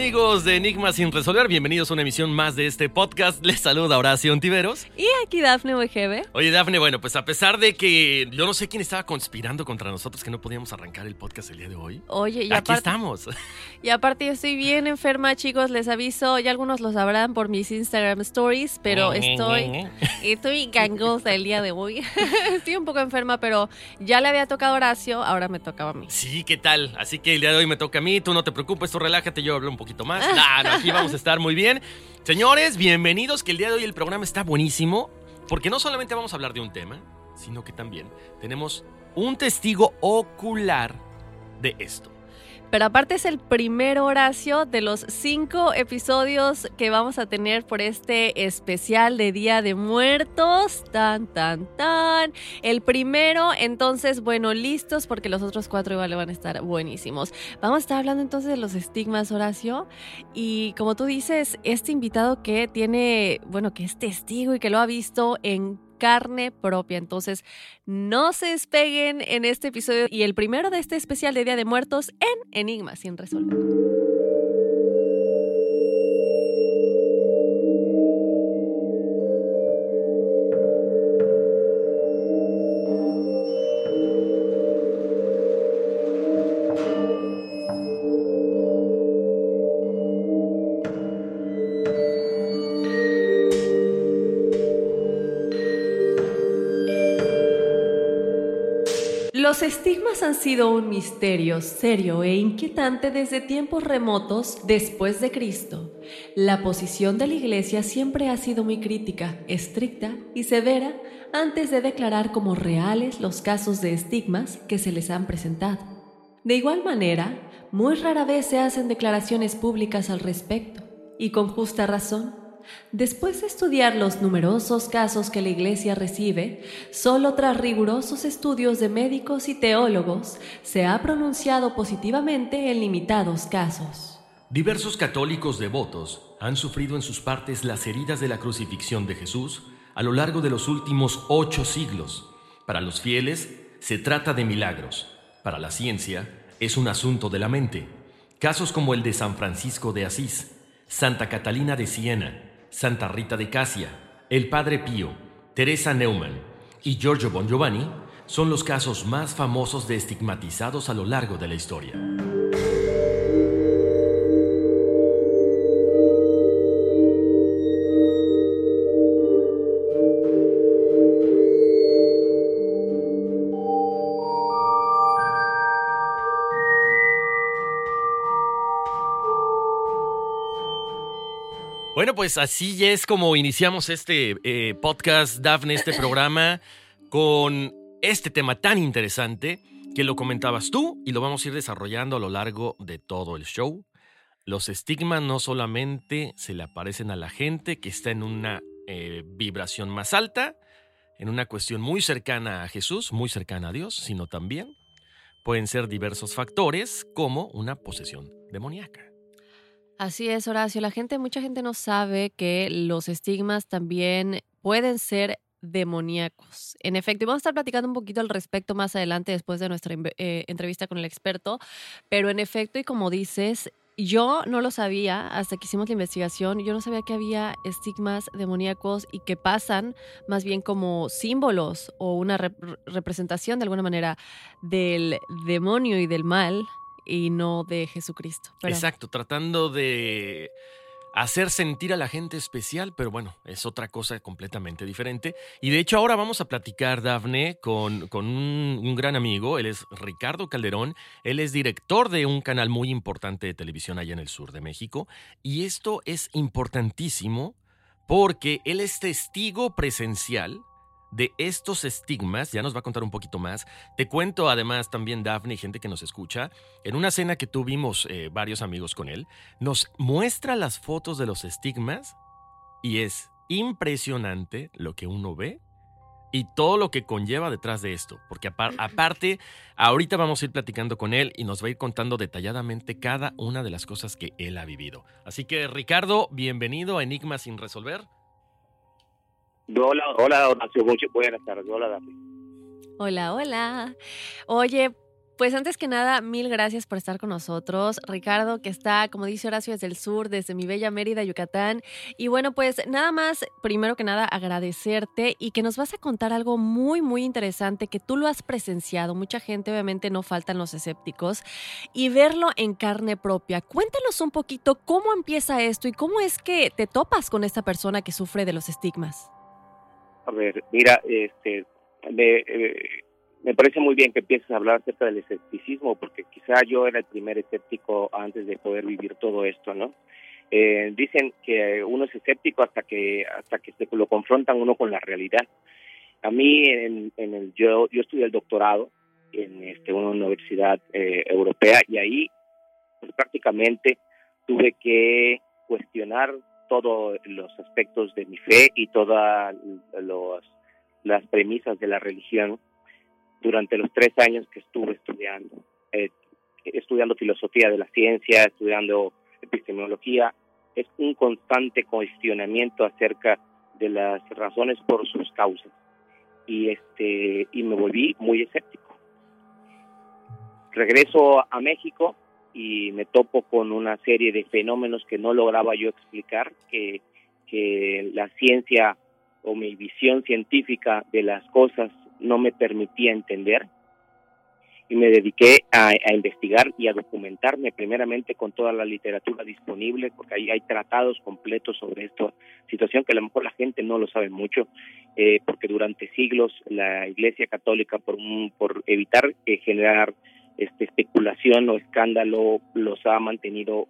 Amigos de Enigma sin resolver? Bienvenidos a una emisión más de este podcast. Les saluda Horacio Ontiveros. Y aquí Dafne Wegebe. Oye Dafne, bueno, pues a pesar de que yo no sé quién estaba conspirando contra nosotros que no podíamos arrancar el podcast el día de hoy. Oye, y Aquí estamos. y aparte yo estoy bien enferma, chicos, les aviso, ya algunos lo sabrán por mis Instagram stories, pero estoy estoy gangosa el día de hoy. estoy un poco enferma, pero ya le había tocado a Horacio, ahora me tocaba a mí. Sí, ¿qué tal? Así que el día de hoy me toca a mí, tú no te preocupes, tú relájate, yo hablo un poquito más. Nah, no, aquí vamos a estar muy bien. Señores, bienvenidos, que el día de hoy el programa está buenísimo, porque no solamente vamos a hablar de un tema, sino que también tenemos un testigo ocular de esto. Pero aparte es el primer Horacio de los cinco episodios que vamos a tener por este especial de Día de Muertos. Tan, tan, tan. El primero, entonces, bueno, listos porque los otros cuatro igual van a estar buenísimos. Vamos a estar hablando entonces de los estigmas, Horacio. Y como tú dices, este invitado que tiene, bueno, que es testigo y que lo ha visto en carne propia. Entonces, no se despeguen en este episodio y el primero de este especial de Día de Muertos en Enigma sin resolver. Los estigmas han sido un misterio serio e inquietante desde tiempos remotos después de Cristo. La posición de la Iglesia siempre ha sido muy crítica, estricta y severa antes de declarar como reales los casos de estigmas que se les han presentado. De igual manera, muy rara vez se hacen declaraciones públicas al respecto, y con justa razón. Después de estudiar los numerosos casos que la Iglesia recibe, solo tras rigurosos estudios de médicos y teólogos se ha pronunciado positivamente en limitados casos. Diversos católicos devotos han sufrido en sus partes las heridas de la crucifixión de Jesús a lo largo de los últimos ocho siglos. Para los fieles se trata de milagros, para la ciencia es un asunto de la mente. Casos como el de San Francisco de Asís, Santa Catalina de Siena, Santa Rita de Casia, el Padre Pío, Teresa Neumann y Giorgio Bon Giovanni son los casos más famosos de estigmatizados a lo largo de la historia. Bueno, pues así es como iniciamos este eh, podcast, Dafne, este programa, con este tema tan interesante que lo comentabas tú y lo vamos a ir desarrollando a lo largo de todo el show. Los estigmas no solamente se le aparecen a la gente que está en una eh, vibración más alta, en una cuestión muy cercana a Jesús, muy cercana a Dios, sino también pueden ser diversos factores como una posesión demoníaca. Así es, Horacio. La gente, mucha gente no sabe que los estigmas también pueden ser demoníacos. En efecto, y vamos a estar platicando un poquito al respecto más adelante después de nuestra eh, entrevista con el experto, pero en efecto, y como dices, yo no lo sabía hasta que hicimos la investigación, yo no sabía que había estigmas demoníacos y que pasan más bien como símbolos o una representación de alguna manera del demonio y del mal y no de Jesucristo. Exacto, tratando de hacer sentir a la gente especial, pero bueno, es otra cosa completamente diferente. Y de hecho ahora vamos a platicar, Dafne, con, con un, un, gran amigo, él es Ricardo Calderón, él es director de un canal muy importante de televisión allá en el sur de México, y esto es importantísimo porque él es testigo presencial de estos estigmas, ya nos va a contar un poquito más. Te cuento además también, Daphne, y gente que nos escucha, en una cena que tuvimos eh, varios amigos con él, nos muestra las fotos de los estigmas y es impresionante lo que uno ve y todo lo que conlleva detrás de esto, porque aparte, ahorita vamos a ir platicando con él y nos va a ir contando detalladamente cada una de las cosas que él ha vivido. Así que Ricardo, bienvenido a Enigma sin resolver. Hola, hola, Horacio, buenas tardes. Hola, Daphne. Hola, hola. Oye, pues antes que nada, mil gracias por estar con nosotros. Ricardo, que está, como dice Horacio, desde el sur, desde mi bella Mérida, Yucatán. Y bueno, pues nada más, primero que nada, agradecerte y que nos vas a contar algo muy, muy interesante que tú lo has presenciado. Mucha gente, obviamente, no faltan los escépticos. Y verlo en carne propia. Cuéntanos un poquito cómo empieza esto y cómo es que te topas con esta persona que sufre de los estigmas. A ver, mira, este, eh, me, parece muy bien que empieces a hablar acerca del escepticismo, porque quizá yo era el primer escéptico antes de poder vivir todo esto, ¿no? Eh, dicen que uno es escéptico hasta que hasta que se lo confrontan uno con la realidad. A mí, en, el, yo, yo estudié el doctorado en este, una universidad eh, europea y ahí pues, prácticamente tuve que cuestionar todos los aspectos de mi fe y todas las premisas de la religión durante los tres años que estuve estudiando, eh, estudiando filosofía de la ciencia, estudiando epistemología. Es un constante cuestionamiento acerca de las razones por sus causas y este y me volví muy escéptico. Regreso a México y me topo con una serie de fenómenos que no lograba yo explicar, que, que la ciencia o mi visión científica de las cosas no me permitía entender. y me dediqué a, investigar y a documentarme primeramente con toda la literatura disponible, porque ahí hay tratados completos sobre esta situación que a lo mejor la gente no lo sabe mucho, eh, porque durante siglos la Iglesia Católica, por, por evitar eh, generar este, especulación o escándalo, los ha mantenido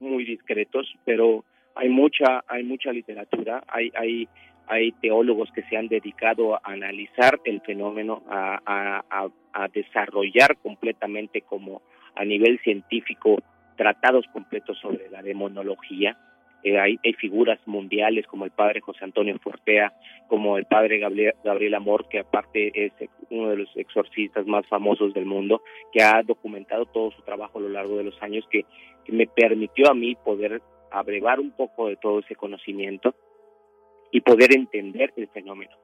muy discretos, pero hay mucha, hay mucha literatura, hay, hay hay teólogos que se han dedicado a analizar el fenómeno, a, desarrollar completamente como a nivel científico tratados completos sobre la demonología. Eh, hay, figuras mundiales como el padre José Antonio Fortea, como el padre Gabriel, Gabriel Amor, que aparte es uno de los exorcistas más famosos del mundo, que ha documentado todo su trabajo a lo largo de los años, que, que me permitió a mí poder abrevar un poco de todo ese conocimiento y poder entender el fenómeno.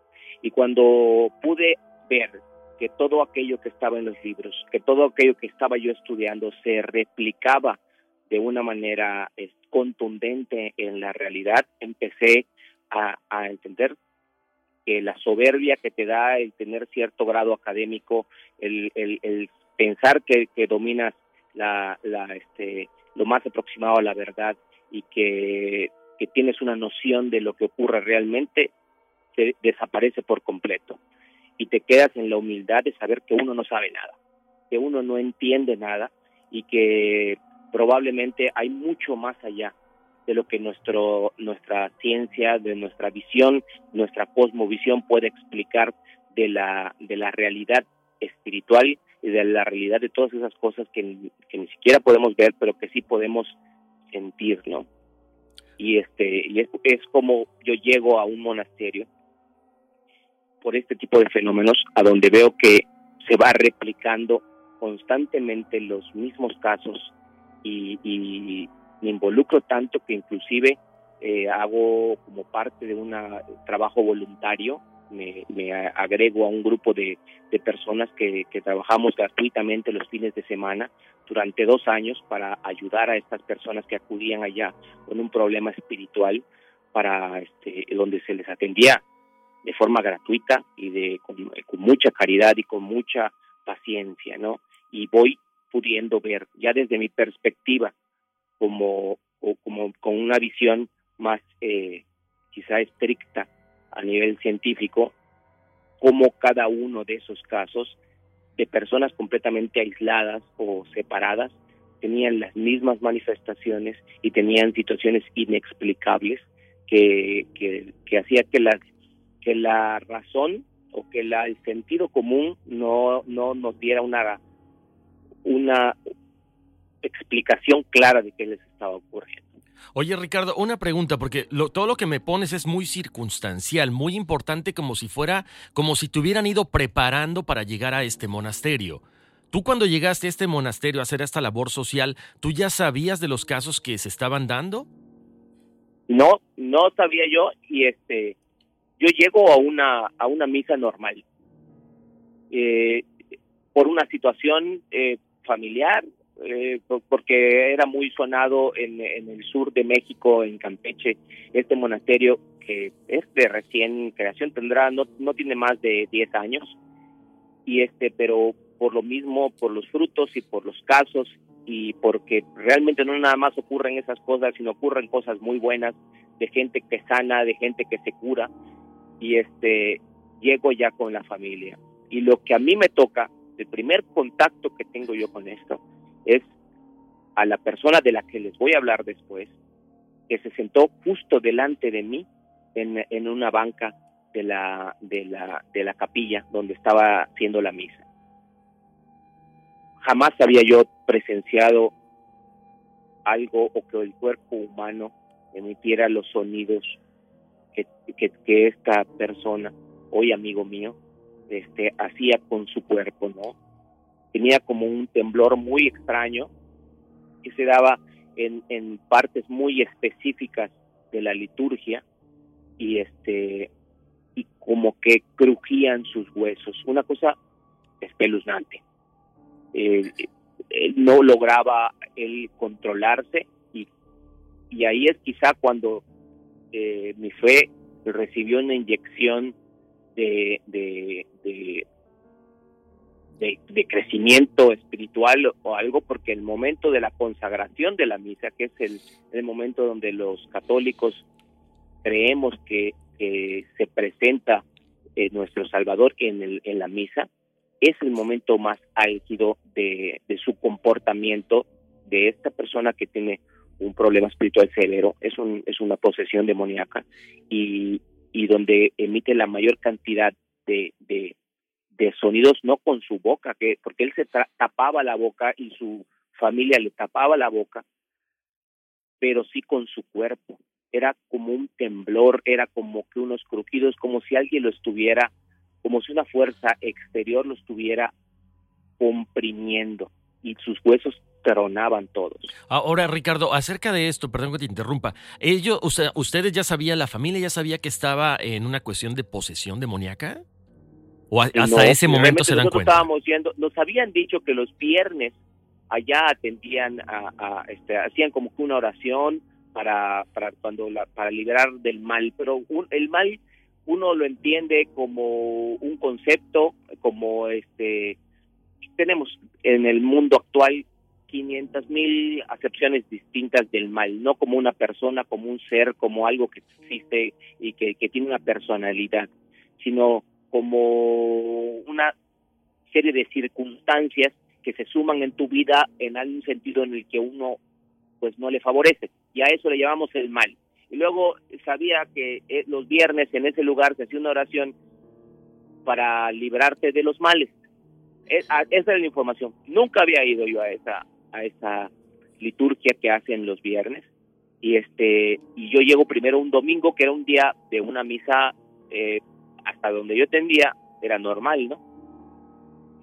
Y cuando pude ver que todo aquello que estaba en los libros, que todo aquello que estaba yo estudiando se replicaba de una manera contundente en la realidad, empecé a, entender que la soberbia que te da el tener cierto grado académico, el, pensar que, dominas la, este, lo más aproximado a la verdad y que que tienes una noción de lo que ocurre realmente, se desaparece por completo. Y te quedas en la humildad de saber que uno no sabe nada, que uno no entiende nada y que probablemente hay mucho más allá de lo que nuestro, nuestra ciencia, de nuestra visión, nuestra cosmovisión puede explicar de la, de la realidad espiritual y de la realidad de todas esas cosas que, ni siquiera podemos ver, pero que sí podemos sentir, ¿no? y este y es, es como yo llego a un monasterio por este tipo de fenómenos a donde veo que se va replicando constantemente los mismos casos y, y me involucro tanto que inclusive eh, hago como parte de un trabajo voluntario me, agrego a un grupo de, personas que, trabajamos gratuitamente los fines de semana durante dos años para ayudar a estas personas que acudían allá con un problema espiritual para este, donde se les atendía de forma gratuita y de con, mucha caridad y con mucha paciencia, ¿no? Y voy pudiendo ver ya desde mi perspectiva como o como con una visión más eh, quizá estricta a nivel científico cómo cada uno de esos casos de personas completamente aisladas o separadas tenían las mismas manifestaciones y tenían situaciones inexplicables que, que, hacía que la, que la razón o que la, el sentido común no, no nos diera una, una explicación clara de qué les estaba ocurriendo. Oye, Ricardo, una pregunta, porque todo lo que me pones es muy circunstancial, muy importante, como si fuera, como si te hubieran ido preparando para llegar a este monasterio. Tú cuando llegaste a este monasterio a hacer esta labor social, ¿tú ya sabías de los casos que se estaban dando? No, no sabía yo y este, yo llego a una a una misa normal eh, por una situación eh, familiar eh, porque era muy sonado en, el sur de México, en Campeche, este monasterio que es de recién creación, tendrá, no, no tiene más de 10 años, y este, pero por lo mismo, por los frutos y por los casos, y porque realmente no nada más ocurren esas cosas, sino ocurren cosas muy buenas de gente que sana, de gente que se cura, y este, llego ya con la familia. Y lo que a mí me toca, el primer contacto que tengo yo con esto, es a la persona de la que les voy a hablar después, que se sentó justo delante de mí en, en una banca de la, de, la, de la capilla donde estaba haciendo la misa. Jamás había yo presenciado algo o que el cuerpo humano emitiera los sonidos que, que, que esta persona, hoy amigo mío, este, hacía con su cuerpo, ¿no? tenía como un temblor muy extraño que se daba en, en partes muy específicas de la liturgia y este y como que crujían sus huesos una cosa espeluznante él no lograba él controlarse y, y ahí es quizá cuando eh, mi fe recibió una inyección de, de, de, crecimiento espiritual o algo, porque el momento de la consagración de la misa, que es el, el momento donde los católicos creemos que, que se presenta eh, nuestro Salvador en, el, en la misa, es el momento más álgido de, de su comportamiento de esta persona que tiene un problema espiritual severo, es, un, es una posesión demoníaca y, y donde emite la mayor cantidad de, de, sonidos, no con su boca, que porque él se tapaba la boca y su familia le tapaba la boca, pero sí con su cuerpo. Era como un temblor, era como que unos crujidos, como si alguien lo estuviera, como si una fuerza exterior lo estuviera comprimiendo y sus huesos tronaban todos. Ahora, Ricardo, acerca de esto, perdón que te interrumpa, ellos, o sea, ustedes ya sabían, la familia ya sabía que estaba en una cuestión de posesión demoníaca? ¿O a- hasta No, ese momento se dan cuenta? Estábamos yendo, nos habían dicho que los viernes allá atendían a, a, este, hacían como que una oración para, para cuando la, para liberar del mal, pero un- el mal uno lo entiende como un concepto, como este tenemos en el mundo actual 500 mil acepciones distintas del mal, no como una persona, como un ser, como algo que existe y que, que tiene una personalidad, sino como una serie de circunstancias que se suman en tu vida en algún sentido en el que uno pues no le favorece y a eso le llamamos el mal. Y luego sabía que eh, los viernes en ese lugar se hacía una oración para librarte de los males. Es- a- esa era la información. Nunca había ido yo a esa a esa liturgia que hacen los viernes y este y yo llego primero un domingo que era un día de una misa eh, hasta donde yo tendía era normal, ¿no?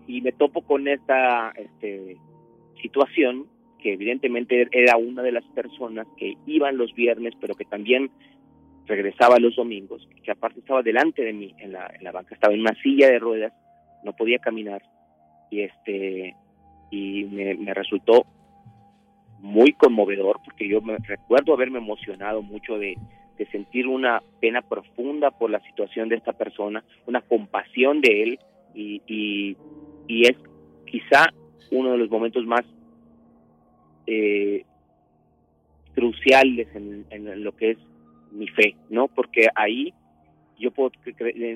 Y me topo con esta este, situación que evidentemente era una de las personas que iban los viernes, pero que también regresaba los domingos, que aparte estaba delante de mí en la, en la banca, estaba en una silla de ruedas, no podía caminar y este y me, resultó muy conmovedor porque yo me recuerdo haberme emocionado mucho de, sentir una pena profunda por la situación de esta persona, una compasión de él y, y, y es quizá uno de los momentos más eh, cruciales en, en lo que es mi fe, ¿no? Porque ahí yo puedo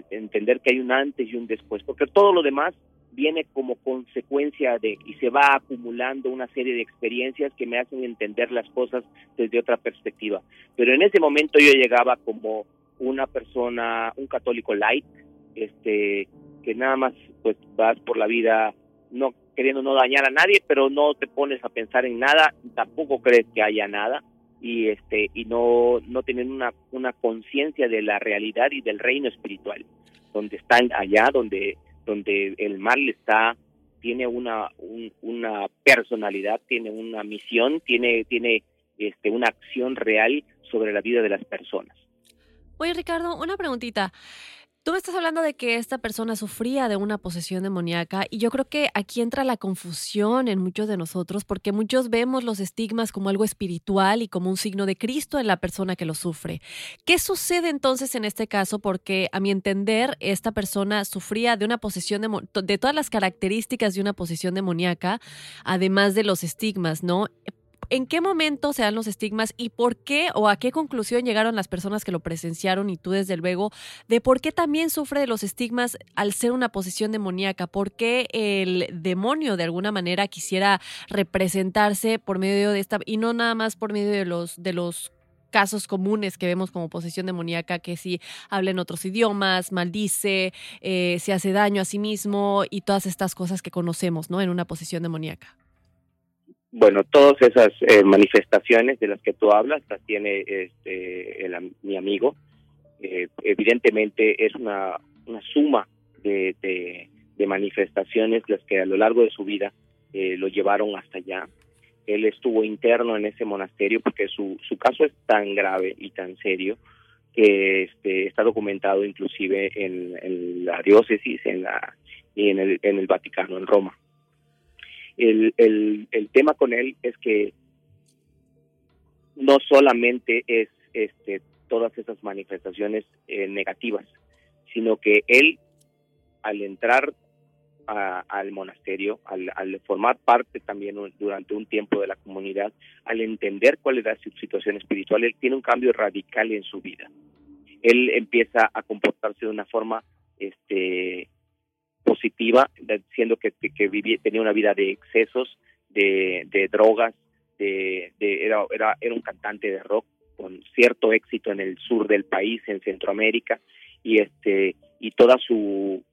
entender que hay un antes y un después, porque todo lo demás viene como consecuencia de y se va acumulando una serie de experiencias que me hacen entender las cosas desde otra perspectiva. Pero en ese momento yo llegaba como una persona, un católico light, este, que nada más pues vas por la vida no queriendo no dañar a nadie, pero no te pones a pensar en nada, tampoco crees que haya nada y este y no no tienen una una conciencia de la realidad y del reino espiritual, donde están allá donde donde el mal está tiene una un- una personalidad, tiene una misión, tiene tiene este una acción real sobre la vida de las personas. Oye, Ricardo, una preguntita. Tú me estás hablando de que esta persona sufría de una posesión demoníaca y yo creo que aquí entra la confusión en muchos de nosotros porque muchos vemos los estigmas como algo espiritual y como un signo de Cristo en la persona que lo sufre. ¿Qué sucede entonces en este caso? Porque a mi entender esta persona sufría de una posesión demo- de todas las características de una posesión demoníaca, además de los estigmas, ¿no? ¿En qué momento se dan los estigmas y por qué o a qué conclusión llegaron las personas que lo presenciaron y tú desde luego de por qué también sufre de los estigmas al ser una posesión demoníaca? ¿Por qué el demonio de alguna manera quisiera representarse por medio de esta y no nada más por medio de los de los casos comunes que vemos como posesión demoníaca, que si habla en otros idiomas, maldice, eh, se hace daño a sí mismo y todas estas cosas que conocemos, ¿no? En una posesión demoníaca. Bueno, todas esas eh, manifestaciones de las que tú hablas las tiene este, el mi amigo. Eh, evidentemente es una, una suma de, de, manifestaciones las que a lo largo de su vida eh, lo llevaron hasta allá. Él estuvo interno en ese monasterio porque su, su caso es tan grave y tan serio que este, está documentado inclusive en, en la diócesis en y en el, en el Vaticano, en Roma el, el, el tema con él es que no solamente es este, todas esas manifestaciones eh, negativas, sino que él, al entrar al monasterio, al, al, formar parte también durante un tiempo de la comunidad, al entender cuál era su situación espiritual, él tiene un cambio radical en su vida. Él empieza a comportarse de una forma este, positiva, diciendo que, vivía, tenía una vida de excesos, de, drogas, de, de, era, era, un cantante de rock con cierto éxito en el sur del país, en Centroamérica, y este y toda su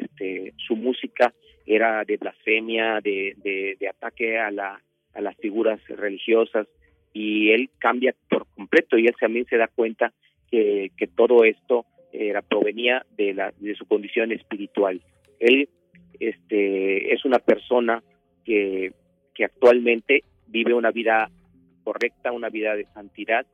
este su música era de blasfemia, de, ataque a la a las figuras religiosas y él cambia por completo y él también se da cuenta que, que todo esto era provenía de la de su condición espiritual. Él este es una persona que que actualmente vive una vida correcta, una vida de santidad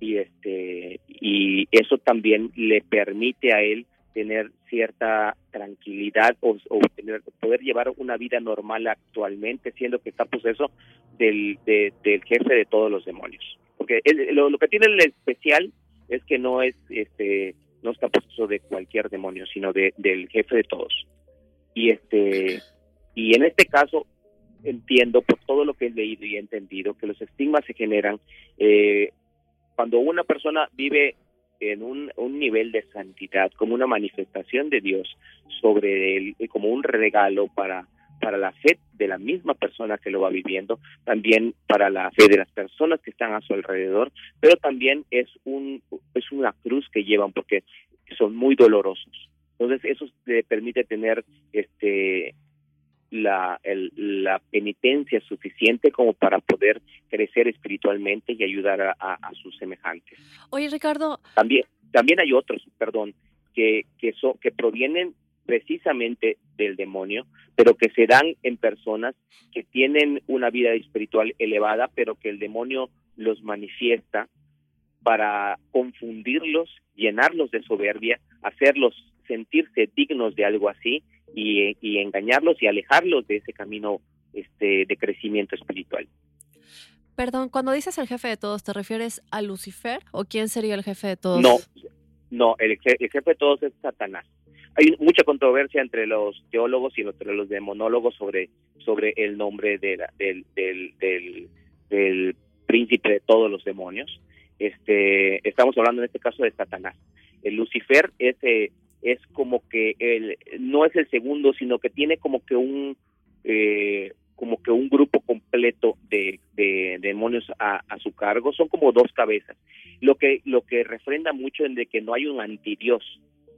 y este y eso también le permite a él tener cierta tranquilidad o, tener, poder llevar una vida normal actualmente, siendo que está poseso del, del jefe de todos los demonios. Porque lo, lo, que tiene el especial es que no es este no está poseso de cualquier demonio, sino de, del jefe de todos. Y este y en este caso entiendo por todo lo que he leído y he entendido que los estigmas se generan eh, cuando una persona vive en un, un, nivel de santidad, como una manifestación de Dios sobre él, como un regalo para, para la fe de la misma persona que lo va viviendo, también para la fe de las personas que están a su alrededor, pero también es un es una cruz que llevan porque son muy dolorosos. Entonces eso le permite tener este la, la penitencia suficiente como para poder crecer espiritualmente y ayudar a, sus semejantes. Oye, Ricardo. También, también hay otros, perdón, que, que, que provienen precisamente del demonio, pero que se dan en personas que tienen una vida espiritual elevada, pero que el demonio los manifiesta para confundirlos, llenarlos de soberbia, hacerlos sentirse dignos de algo así y, engañarlos y alejarlos de ese camino este, de crecimiento espiritual. Perdón, cuando dices el jefe de todos, ¿te refieres a Lucifer o quién sería el jefe de todos? No, no, el, jefe de todos es Satanás. Hay mucha controversia entre los teólogos y entre los demonólogos sobre, sobre el nombre de del, del, del, del, príncipe de todos los demonios. Este, estamos hablando en este caso de Satanás. El Lucifer es eh, es como que el, no es el segundo, sino que tiene como que un eh, como que un grupo completo de, demonios a, su cargo, son como dos cabezas. Lo que lo que refrenda mucho en de que no hay un antidios,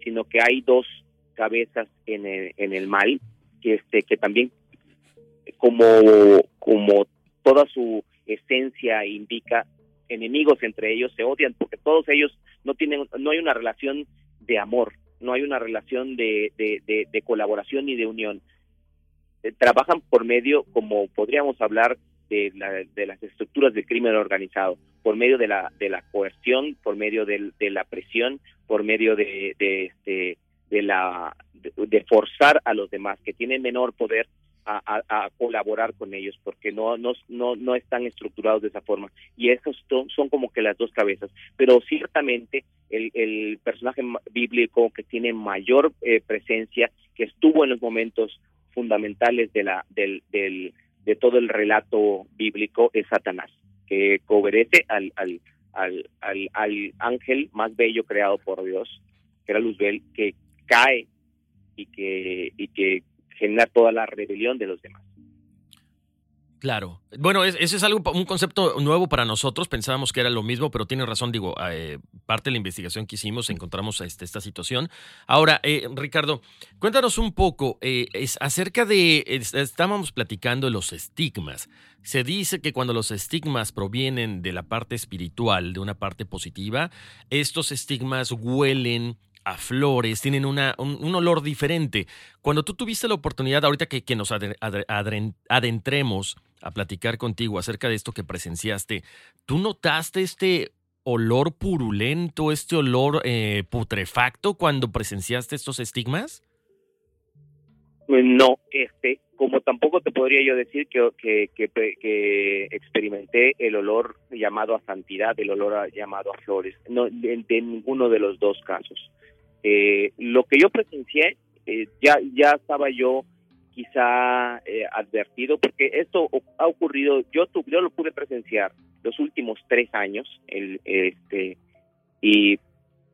sino que hay dos cabezas en el, en el mal, que este que también como como toda su esencia indica enemigos entre ellos se odian porque todos ellos no tienen no hay una relación de amor no hay una relación de, de, colaboración ni de unión. Eh, trabajan por medio, como podríamos hablar de, de, las estructuras del crimen organizado, por medio de la, de la coerción, por medio de, la presión, por medio de, de, este, de, la, de forzar a los demás que tienen menor poder a, colaborar con ellos porque no, no, no, no están estructurados de esa forma. Y esos son, como que las dos cabezas. Pero ciertamente el, el personaje bíblico que tiene mayor eh, presencia, que estuvo en los momentos fundamentales de, la, del, del, de todo el relato bíblico, es Satanás, que obedece al, al, al, al, al ángel más bello creado por Dios, que era Luzbel, que cae y que, y que genera toda la rebelión de los demás. Claro. Bueno, ese es algo, un concepto nuevo para nosotros. Pensábamos que era lo mismo, pero tiene razón, digo, eh, parte de la investigación que hicimos encontramos este, esta situación. Ahora, eh, Ricardo, cuéntanos un poco eh, es acerca de, estábamos platicando de los estigmas. Se dice que cuando los estigmas provienen de la parte espiritual, de una parte positiva, estos estigmas huelen a flores, tienen una, un, olor diferente. Cuando tú tuviste la oportunidad, ahorita que, que nos adentremos a platicar contigo acerca de esto que presenciaste, ¿tú notaste este olor purulento, este olor eh, putrefacto cuando presenciaste estos estigmas? Pues no, este, como tampoco te podría yo decir que, que, experimenté el olor llamado a santidad, el olor llamado a flores, no, de, ninguno de los dos casos. Eh, lo que yo presencié, eh, ya, ya estaba yo quizá eh, advertido, porque esto ha ocurrido, yo, yo lo pude presenciar los últimos tres años, el, este, y,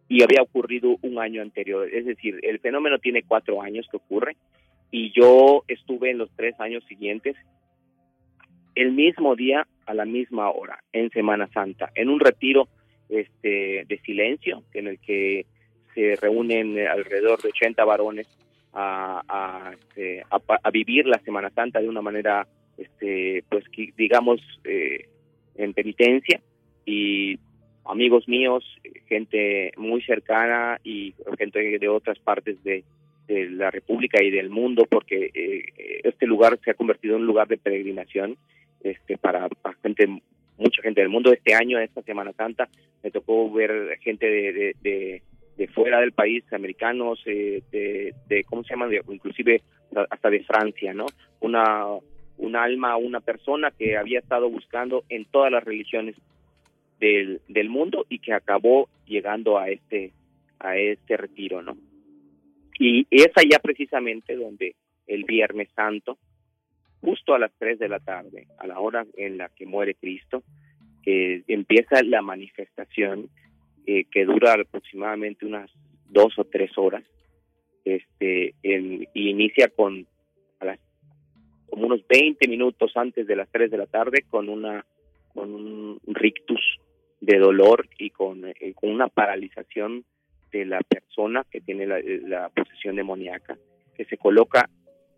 y había ocurrido un año anterior, es decir, el fenómeno tiene cuatro años que ocurre, y yo estuve en los tres años siguientes, el mismo día, a la misma hora, en Semana Santa, en un retiro este, de silencio, en el que se reúnen alrededor de 80 varones este, a, a, vivir la Semana Santa de una manera, este, pues digamos, eh, en penitencia y amigos míos, gente muy cercana y gente de otras partes de, la República y del mundo, porque eh, este lugar se ha convertido en un lugar de peregrinación este, para, gente, mucha gente del mundo. Este año, esta Semana Santa, me tocó ver gente de fuera del país, americanos, eh, de, ¿cómo se llama? inclusive hasta de Francia, ¿no? Una, un alma, una persona que había estado buscando en todas las religiones del, del mundo y que acabó llegando a este, a este retiro, ¿no? Y es allá precisamente donde el Viernes Santo, justo a las 3 de la tarde, a la hora en la que muere Cristo, eh, empieza la manifestación eh, que dura aproximadamente unas dos o tres horas, este, y inicia con a las, como unos 20 minutos antes de las 3 de la tarde con una con un rictus de dolor y con, eh, con una paralización de la persona que tiene la, la posesión demoníaca, que se coloca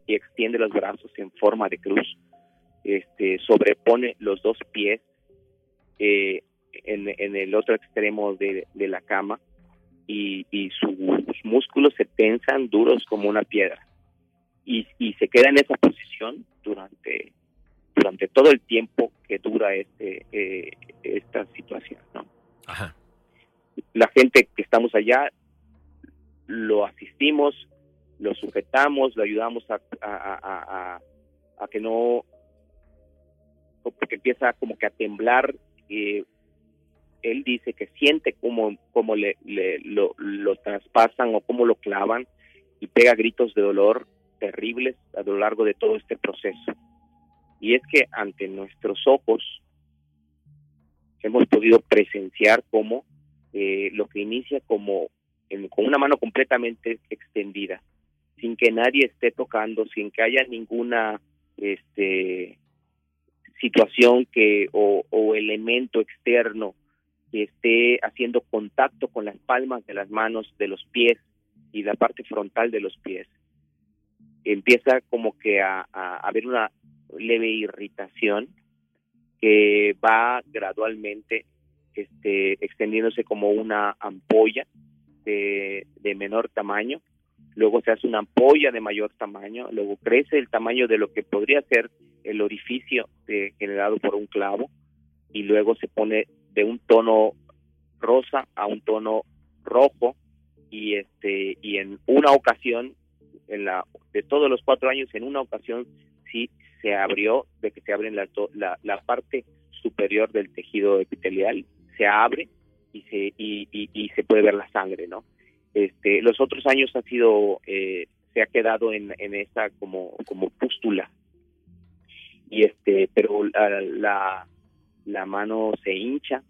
y extiende los brazos en forma de cruz, este, sobrepone los dos pies eh, en, el otro extremo de, la cama y, sus músculos se tensan duros como una piedra y, se queda en esa posición durante durante todo el tiempo que dura este eh, esta situación ¿no? la gente que estamos allá lo asistimos lo sujetamos lo ayudamos a, a, a, que no porque empieza como que a temblar eh, él dice que siente cómo, cómo le, lo, traspasan o cómo lo clavan y pega gritos de dolor terribles a lo largo de todo este proceso. Y es que ante nuestros ojos hemos podido presenciar cómo eh, lo que inicia como con una mano completamente extendida, sin que nadie esté tocando, sin que haya ninguna este situación que o elemento externo esté haciendo contacto con las palmas de las manos, de los pies y la parte frontal de los pies. Empieza como que a, haber una leve irritación que va gradualmente este, extendiéndose como una ampolla de, de menor tamaño, luego se hace una ampolla de mayor tamaño, luego crece el tamaño de lo que podría ser el orificio de, generado por un clavo. Y luego se pone de un tono rosa a un tono rojo y este y en una ocasión en la de todos los cuatro años en una ocasión sí se abrió de que se abre la, la, parte superior del tejido epitelial se abre y se y, y, se puede ver la sangre no este los otros años ha sido eh, se ha quedado en, en esa como como pústula. Y este pero la la mano se hincha,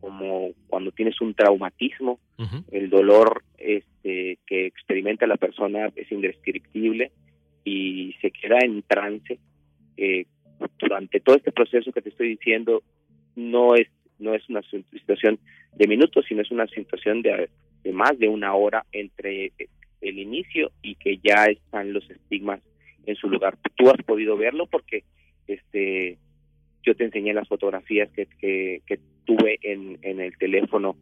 como cuando tienes un traumatismo, el dolor este, que experimenta la persona es indescriptible y se queda en trance. Eh, durante todo este proceso que te estoy diciendo, no es, no es una situación de minutos, sino es una situación de, de más de una hora entre el inicio y que ya están los estigmas en su lugar. Tú has podido verlo porque este yo te enseñé las fotografías que, que, tuve en, en el teléfono,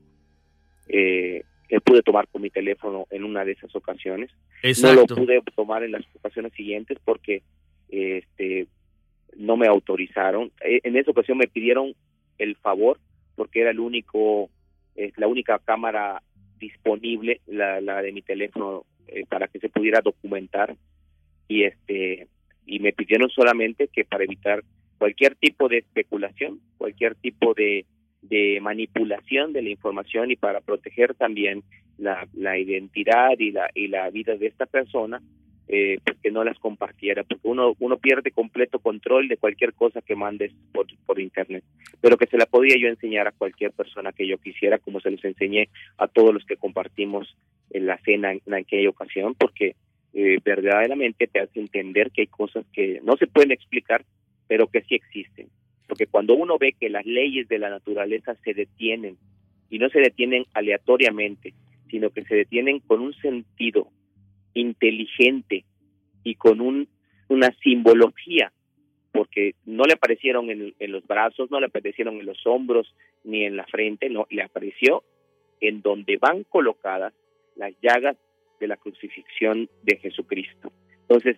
eh, que pude tomar con mi teléfono en una de esas ocasiones. No lo pude tomar en las ocasiones siguientes porque este no me autorizaron. Eh, en esa ocasión me pidieron el favor porque era el único, es la única cámara disponible, la, la de mi teléfono, eh, para que se pudiera documentar y este y me pidieron solamente que para evitar cualquier tipo de especulación, cualquier tipo de, manipulación de la información y para proteger también la, identidad y la, y la vida de esta persona, eh, pues que no las compartiera, porque uno, uno pierde completo control de cualquier cosa que mandes por, por internet, pero que se la podía yo enseñar a cualquier persona que yo quisiera, como se los enseñé a todos los que compartimos en la cena en, aquella ocasión, porque eh, verdaderamente te hace entender que hay cosas que no se pueden explicar, pero que sí existen. Porque cuando uno ve que las leyes de la naturaleza se detienen, y no se detienen aleatoriamente, sino que se detienen con un sentido inteligente y con un, una simbología, porque no le aparecieron en, en los brazos, no le aparecieron en los hombros ni en la frente, no, le apareció en donde van colocadas las llagas de la crucifixión de Jesucristo. Entonces,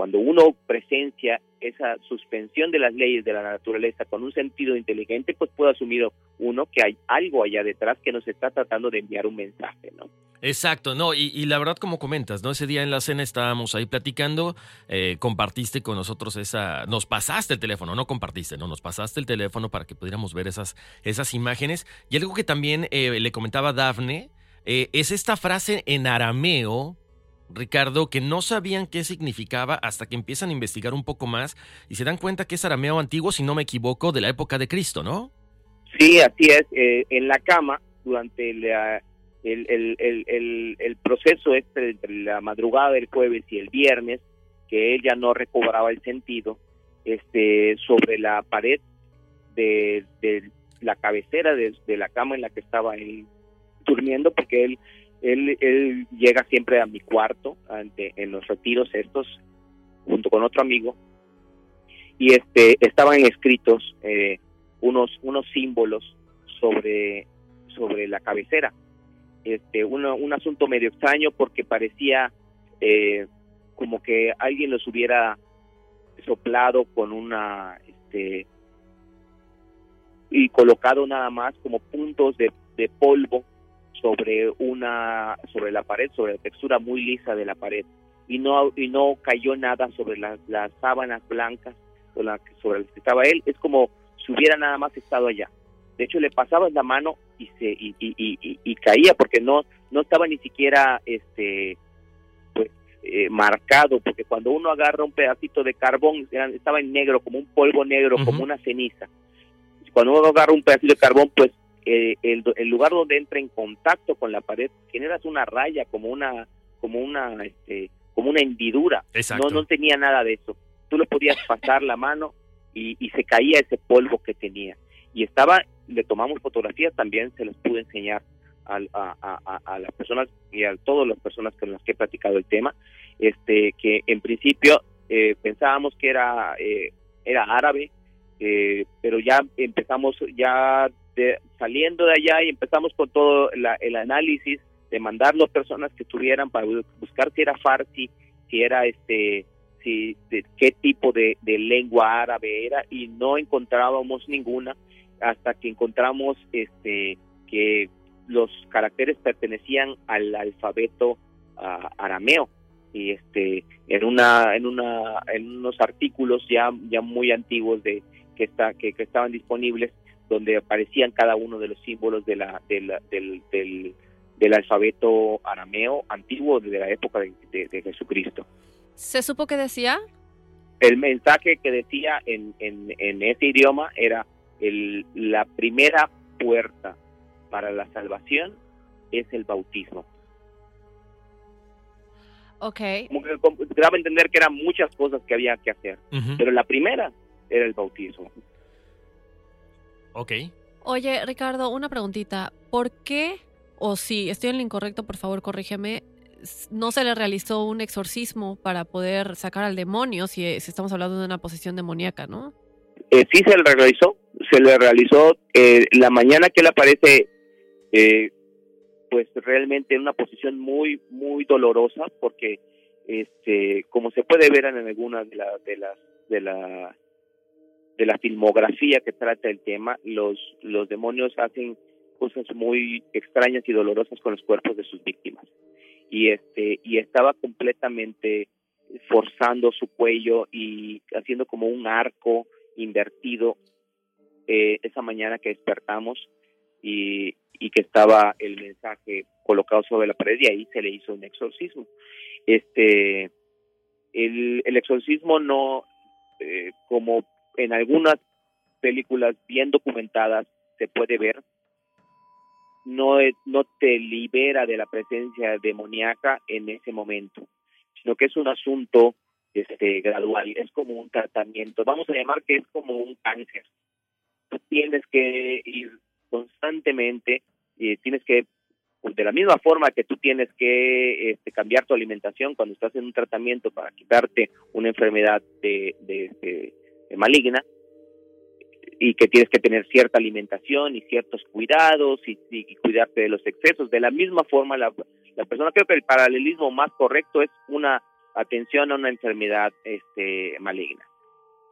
cuando uno presencia esa suspensión de las leyes de la naturaleza con un sentido inteligente, pues puede asumir uno que hay algo allá detrás que nos está tratando de enviar un mensaje, ¿no? Exacto, no, y, la verdad como comentas, ¿no? Ese día en la cena estábamos ahí platicando, eh, compartiste con nosotros esa, nos pasaste el teléfono, no compartiste, no, nos pasaste el teléfono para que pudiéramos ver esas, esas imágenes. Y algo que también eh, le comentaba Dafne, eh, es esta frase en arameo, Ricardo, que no sabían qué significaba hasta que empiezan a investigar un poco más y se dan cuenta que es arameo antiguo, si no me equivoco, de la época de Cristo, ¿no? Sí, así es. en la cama, durante el, proceso este entre la madrugada del jueves y el viernes, que él ya no recobraba el sentido, este, sobre la pared de, de la cabecera de, la cama en la que estaba él durmiendo, porque él, él, llega siempre a mi cuarto ante, en los retiros estos, junto con otro amigo, y este estaban escritos eh, unos, unos símbolos sobre, sobre la cabecera. Este, un asunto medio extraño porque parecía eh, como que alguien los hubiera soplado con una este y colocado nada más como puntos de, polvo sobre una sobre la pared sobre la textura muy lisa de la pared. Y no y no cayó nada sobre las, las sábanas blancas sobre las que estaba él. Es como si hubiera nada más estado allá. De hecho, le pasabas la mano y se y, y, y, caía porque no no estaba ni siquiera este pues eh, marcado porque cuando uno agarra un pedacito de carbón estaba en negro como un polvo negro como una ceniza. Cuando uno agarra un pedacito de carbón pues eh, el, el, lugar donde entra en contacto con la pared generas una raya como una como una este como una hendidura. No no tenía nada de eso. Tú le podías pasar la mano y, y se caía ese polvo que tenía. Y estaba le tomamos fotografías, también se les pude enseñar a, a, las personas y a todas las personas con las que he platicado el tema, este que en principio eh, pensábamos que era, eh, era árabe, eh, pero ya empezamos ya saliendo de allá y empezamos con todo el análisis de mandar las personas que estuvieran para buscar si era farsi, si era este si de qué tipo de, de lengua árabe era y no encontrábamos ninguna hasta que encontramos este que los caracteres pertenecían al alfabeto ah, arameo. Y este en una en una en unos artículos ya ya muy antiguos de que está que, estaban disponibles donde aparecían cada uno de los símbolos de la, del, del, alfabeto arameo antiguo de la época de, de, Jesucristo. ¿Se supo qué decía? El mensaje que decía en, en, en ese idioma era el, la primera puerta para la salvación es el bautismo. Ok. Como que daba a entender que eran muchas cosas que había que hacer, pero la primera era el bautismo. Ok. Oye, Ricardo, una preguntita. ¿Por qué, o si estoy en lo incorrecto, por favor, corrígeme, no se le realizó un exorcismo para poder sacar al demonio si, si estamos hablando de una posesión demoníaca, ¿no? Eh, sí se le realizó, se le realizó eh, la mañana que él aparece, eh, pues realmente en una posición muy, muy dolorosa, porque este, como se puede ver en algunas de, la, de las de la de la filmografía que trata el tema, los los demonios hacen cosas muy extrañas y dolorosas con los cuerpos de sus víctimas. Y este y estaba completamente forzando su cuello y haciendo como un arco invertido eh, esa mañana que despertamos y, y que estaba el mensaje colocado sobre la pared y ahí se le hizo un exorcismo. Este, el, el exorcismo no, eh, como en algunas películas bien documentadas se puede ver, no, es- no te libera de la presencia demoníaca en ese momento, sino que es un asunto este, gradual, es como un tratamiento, vamos a llamar que es como un cáncer. Tú tienes que ir constantemente, y tienes que, de la misma forma que tú tienes que este, cambiar tu alimentación cuando estás en un tratamiento para quitarte una enfermedad de- de- de maligna, y que tienes que tener cierta alimentación y ciertos cuidados y, y cuidarte de los excesos. De la misma forma, la, la persona, creo que el paralelismo más correcto es una atención a una enfermedad este, maligna.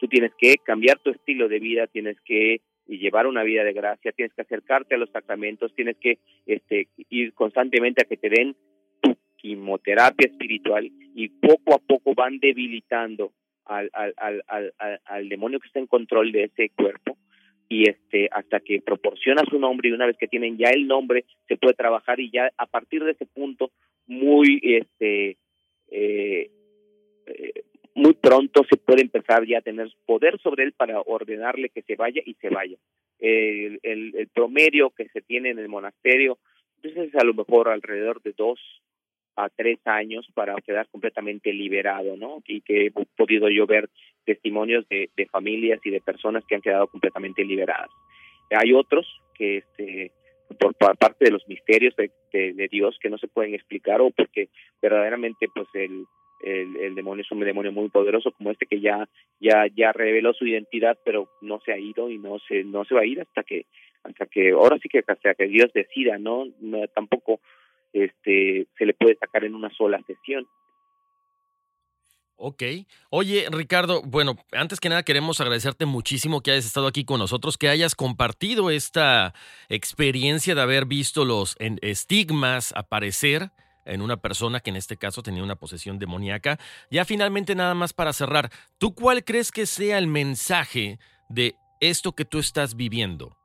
Tú tienes que cambiar tu estilo de vida, tienes que llevar una vida de gracia, tienes que acercarte a los sacramentos, tienes que este, ir constantemente a que te den tu quimioterapia espiritual y poco a poco van debilitando al, al, al, al, demonio que está en control de ese cuerpo y este hasta que proporciona su nombre y una vez que tienen ya el nombre se puede trabajar y ya a partir de ese punto muy este eh, eh, muy pronto se puede empezar ya a tener poder sobre él para ordenarle que se vaya y se vaya. El, el, promedio que se tiene en el monasterio entonces es a lo mejor alrededor de dos a tres años para quedar completamente liberado, ¿no? Y que he podido yo ver testimonios de, de familias y de personas que han quedado completamente liberadas. Hay otros que, este, por, pa- parte de los misterios de, de- Dios que no se pueden explicar o porque verdaderamente, pues, el, el, el demonio es un demonio muy poderoso como este que ya, ya, ya reveló su identidad, pero no se ha ido y no se, no se va a ir hasta que, hasta que, ahora sí que hasta que Dios decida, no tampoco este se le puede sacar en una sola sesión. Ok. Oye, Ricardo, bueno, antes que nada queremos agradecerte muchísimo que hayas estado aquí con nosotros, que hayas compartido esta experiencia de haber visto los estigmas aparecer en una persona que en este caso tenía una posesión demoníaca. Ya finalmente nada más para cerrar, ¿tú cuál crees que sea el mensaje de esto que tú estás viviendo?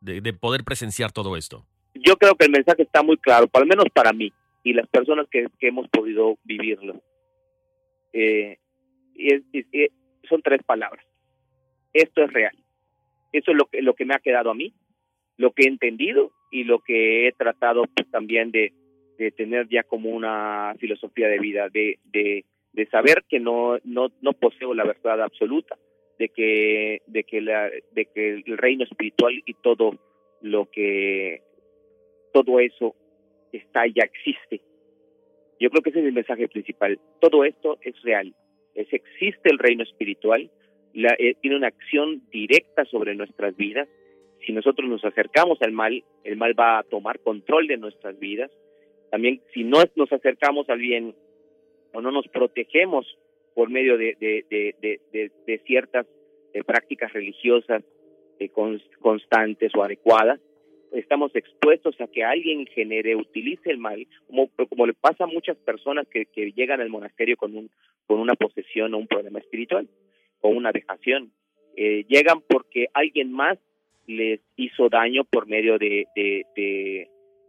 De, de poder presenciar todo esto. Yo creo que el mensaje está muy claro, lo menos para mí y las personas que, que hemos podido vivirlo. Eh, son tres palabras. Esto es real. Eso es lo que, lo que me ha quedado a mí, lo que he entendido y lo que he tratado pues, también de, de tener ya como una filosofía de vida, de, de, de saber que no, no, no poseo la verdad absoluta, de que, de que, la, de que el reino espiritual y todo lo que todo eso está ya existe. Yo creo que ese es el mensaje principal. Todo esto es real. Es existe el reino espiritual, la- eh, tiene una acción directa sobre nuestras vidas. Si nosotros nos acercamos al mal, el mal va a tomar control de nuestras vidas. También si no nos acercamos al bien o no nos protegemos por medio de, de, de, de, ciertas eh, prácticas religiosas eh, cons- constantes o adecuadas, estamos expuestos a que alguien genere, utilice el mal, como, le pasa a muchas personas que, llegan al monasterio con, un, con una posesión o un problema espiritual o una dejación. Eh, llegan porque alguien más les hizo daño por medio de-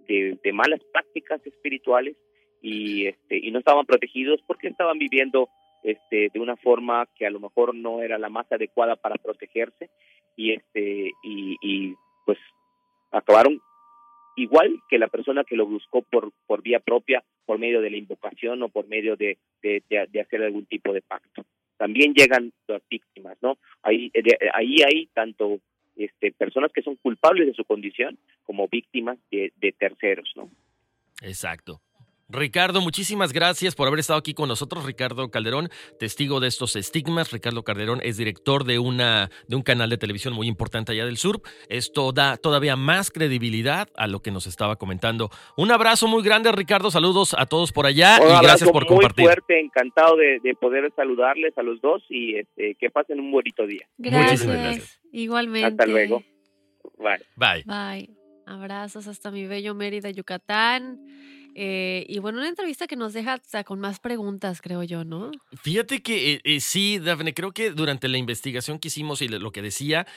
de malas prácticas espirituales y, este, y no estaban protegidos porque estaban viviendo este, de una forma que a lo mejor no era la más adecuada para protegerse y, este, y, y pues acabaron igual que la persona que lo buscó por, por vía propia, por medio de la invocación o por medio de, de, hacer algún tipo de pacto. También llegan las víctimas, ¿no? Ahí, de- ahí hay tanto este, personas que son culpables de su condición como víctimas de, de terceros, ¿no? Exacto. Ricardo, muchísimas gracias por haber estado aquí con nosotros. Ricardo Calderón, testigo de estos estigmas. Ricardo Calderón es director de, una, de un canal de televisión muy importante allá del sur. Esto da todavía más credibilidad a lo que nos estaba comentando. Un abrazo muy grande, Ricardo. Saludos a todos por allá Un y gracias abrazo por muy compartir. fuerte, encantado de, de poder saludarles a los dos y este, que pasen un bonito día. Gracias. Muchísimas gracias. Igualmente. Hasta luego. Bye. Bye. Bye. Abrazos hasta mi bello Mérida, Yucatán. Eh, y bueno, una entrevista que nos deja hasta con más preguntas, creo yo, ¿no? Fíjate que eh, eh, sí, Dafne, creo que durante la investigación que hicimos y lo que decía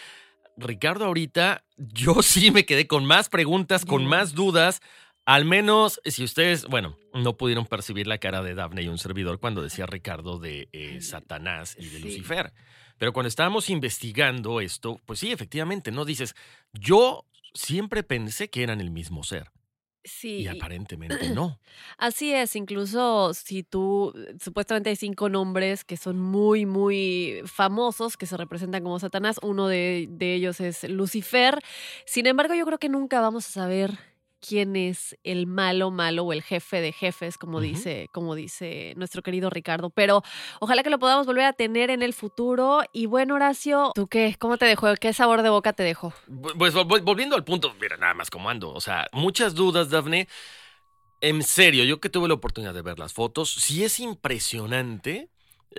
Ricardo ahorita, yo sí me quedé con más preguntas, con más dudas. Al menos, si ustedes, bueno, no pudieron percibir la cara de Daphne y un servidor cuando decía Ricardo de Satanás y de Sí. Lucifer. Pero cuando estábamos investigando esto, pues sí, efectivamente, ¿no? Dices, yo siempre pensé que eran el mismo ser. Sí. Y aparentemente no. Así es, incluso si tú, supuestamente hay cinco nombres que son muy, muy famosos, que se representan como Satanás, uno de, de ellos es Lucifer, sin embargo yo creo que nunca vamos a saber quién es el malo malo o el jefe de jefes, como dice, como dice nuestro querido Ricardo. Pero ojalá que lo podamos volver a tener en el futuro. Y bueno, Horacio, ¿tú qué? ¿Cómo te dejó? ¿Qué sabor de boca te dejó? Pues vol- vol- volviendo al punto, mira, nada más como ando. O sea, muchas dudas, Dafne. En serio, yo que tuve la oportunidad de ver las fotos, sí es impresionante.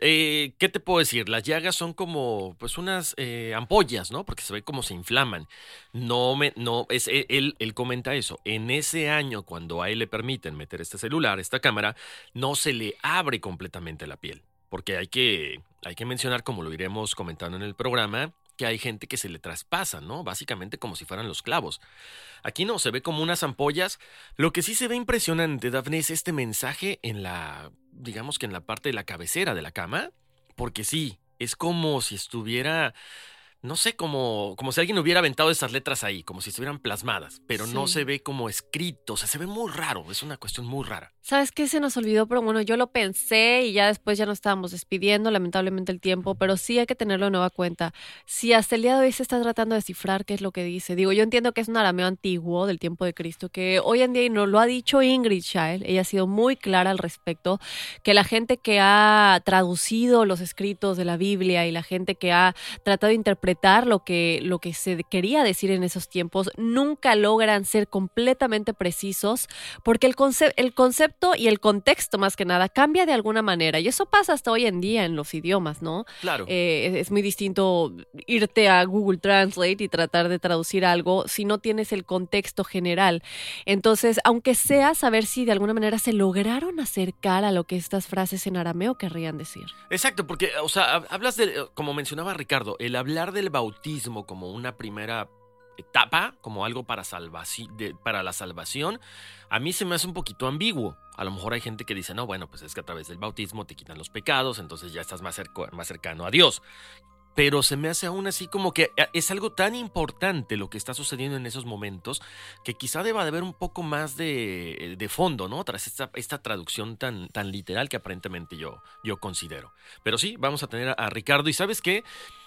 Eh, ¿Qué te puedo decir? Las llagas son como, pues, unas eh, ampollas, ¿no? Porque se ve como se inflaman. No me, no, es, e- él, él comenta eso. En ese año, cuando a él le permiten meter este celular, esta cámara, no se le abre completamente la piel. Porque hay que, hay que mencionar, como lo iremos comentando en el programa, que hay gente que se le traspasa, ¿no? Básicamente como si fueran los clavos. Aquí no, se ve como unas ampollas. Lo que sí se ve impresionante, Dafne, es este mensaje en la, digamos que en la parte de la cabecera de la cama, porque sí, es como si estuviera, no sé, como, como si alguien hubiera aventado esas letras ahí, como si estuvieran plasmadas, pero no se ve como escrito, o sea, se ve muy raro, es una cuestión muy rara. ¿Sabes qué se nos olvidó? Pero bueno, yo lo pensé y ya después ya nos estábamos despidiendo, lamentablemente el tiempo, pero sí hay que tenerlo de nueva cuenta. Si hasta el día de hoy se está tratando de descifrar qué es lo que dice, digo, yo entiendo que es un arameo antiguo del tiempo de Cristo, que hoy en día, y nos lo ha dicho Ingrid Child, ella ha sido muy clara al respecto, que la gente que ha traducido los escritos de la Biblia y la gente que ha tratado de interpretar lo que, lo que se quería decir en esos tiempos, nunca logran ser completamente precisos porque el, conce- el concepto y el contexto más que nada cambia de alguna manera y eso pasa hasta hoy en día en los idiomas, ¿no? Claro. Eh, es- es muy distinto irte a Google Translate y tratar de traducir algo si no tienes el contexto general. Entonces, aunque sea saber si de alguna manera se lograron acercar a lo que estas frases en arameo querrían decir. Exacto, porque, o sea, hab- hablas de, como mencionaba Ricardo, el hablar del bautismo como una primera etapa, como algo para, para la salvación, a mí se me hace un poquito ambiguo. A lo mejor hay gente que dice, no, bueno, pues es que a través del bautismo te quitan los pecados, entonces ya estás más, más cercano a Dios. Pero se me hace aún así como que eh, es algo tan importante lo que está sucediendo en esos momentos que quizá deba de haber un poco más de, fondo, ¿no? Tras esta, esta traducción tan, tan literal que aparentemente yo, yo considero. Pero sí, vamos a tener a, a Ricardo. Y sabes qué?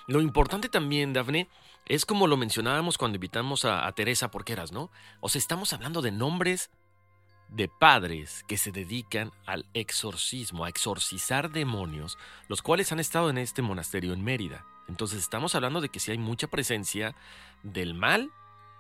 Lo importante también, Dafne, es como lo mencionábamos cuando invitamos a, a Teresa Porqueras, ¿no? O sea, estamos hablando de nombres de padres que se dedican al exorcismo, a exorcizar demonios, los cuales han estado en este monasterio en Mérida. Entonces estamos hablando de que sí hay mucha presencia del mal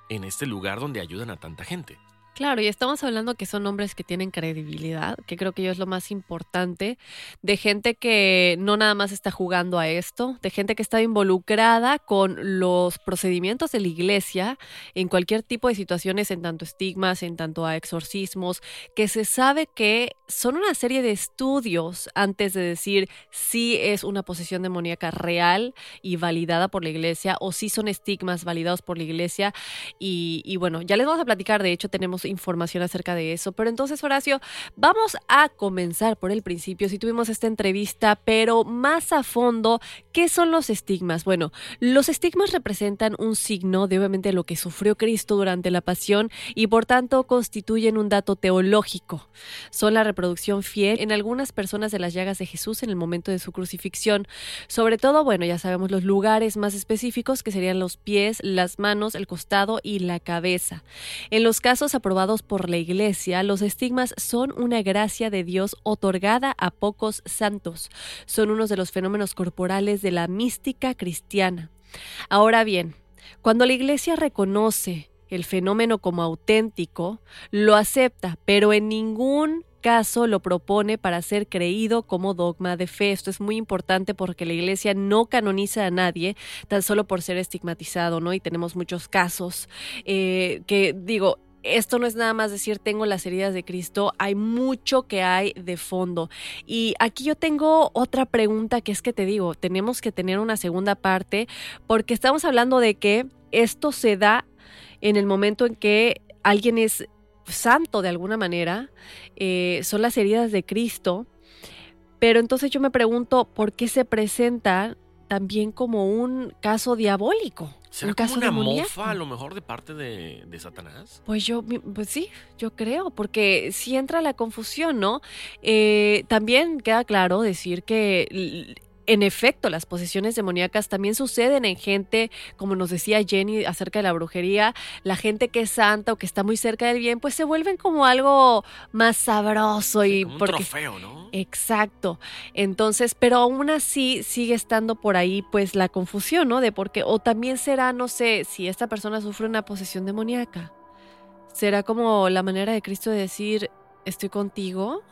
en este lugar donde ayudan a tanta gente. Claro, y estamos hablando que son hombres que tienen credibilidad, que creo que yo es lo más importante, de gente que no nada más está jugando a esto, de gente que está involucrada con los procedimientos de la iglesia en cualquier tipo de situaciones, en tanto estigmas, en tanto a exorcismos, que se sabe que son una serie de estudios antes de decir si es una posesión demoníaca real y validada por la iglesia o si son estigmas validados por la iglesia. Y, y bueno, ya les vamos a platicar, de hecho tenemos información acerca de eso. Pero entonces, Horacio, vamos a comenzar por el principio. Si tuvimos esta entrevista, pero más a fondo, ¿qué son los estigmas? Bueno, los estigmas representan un signo de obviamente lo que sufrió Cristo durante la pasión y por tanto constituyen un dato teológico. Son la reproducción fiel en algunas personas de las llagas de Jesús en el momento de su crucifixión. Sobre todo, bueno, ya sabemos los lugares más específicos que serían los pies, las manos, el costado y la cabeza. En los casos aprobados por la Iglesia, los estigmas son una gracia de Dios otorgada a pocos santos. Son unos de los fenómenos corporales de la mística cristiana. Ahora bien, cuando la Iglesia reconoce el fenómeno como auténtico, lo acepta, pero en ningún caso lo propone para ser creído como dogma de fe. Esto es muy importante porque la iglesia no canoniza a nadie tan solo por ser estigmatizado, ¿no? Y tenemos muchos casos eh, que digo, esto no es nada más decir tengo las heridas de Cristo, hay mucho que hay de fondo. Y aquí yo tengo otra pregunta que es que te digo, tenemos que tener una segunda parte porque estamos hablando de que esto se da en el momento en que alguien es santo de alguna manera, eh, son las heridas de Cristo. Pero entonces yo me pregunto, ¿por qué se presenta también como un caso diabólico? ¿Será un como caso una demoníaco? mofa a lo mejor de parte de, de Satanás? Pues yo, pues sí, yo creo, porque sí entra la confusión, ¿no? Eh, también queda claro decir que en efecto las posesiones demoníacas también suceden en gente, como nos decía Jenny acerca de la brujería, la gente que es santa o que está muy cerca del bien, pues se vuelven como algo más sabroso y Como un trofeo, ¿no? Exacto. Entonces, pero aún así sigue estando por ahí pues la confusión, ¿no? De por qué, o también será, no sé, si esta persona sufre una posesión demoníaca. ¿Será como la manera de Cristo de decir, estoy contigo?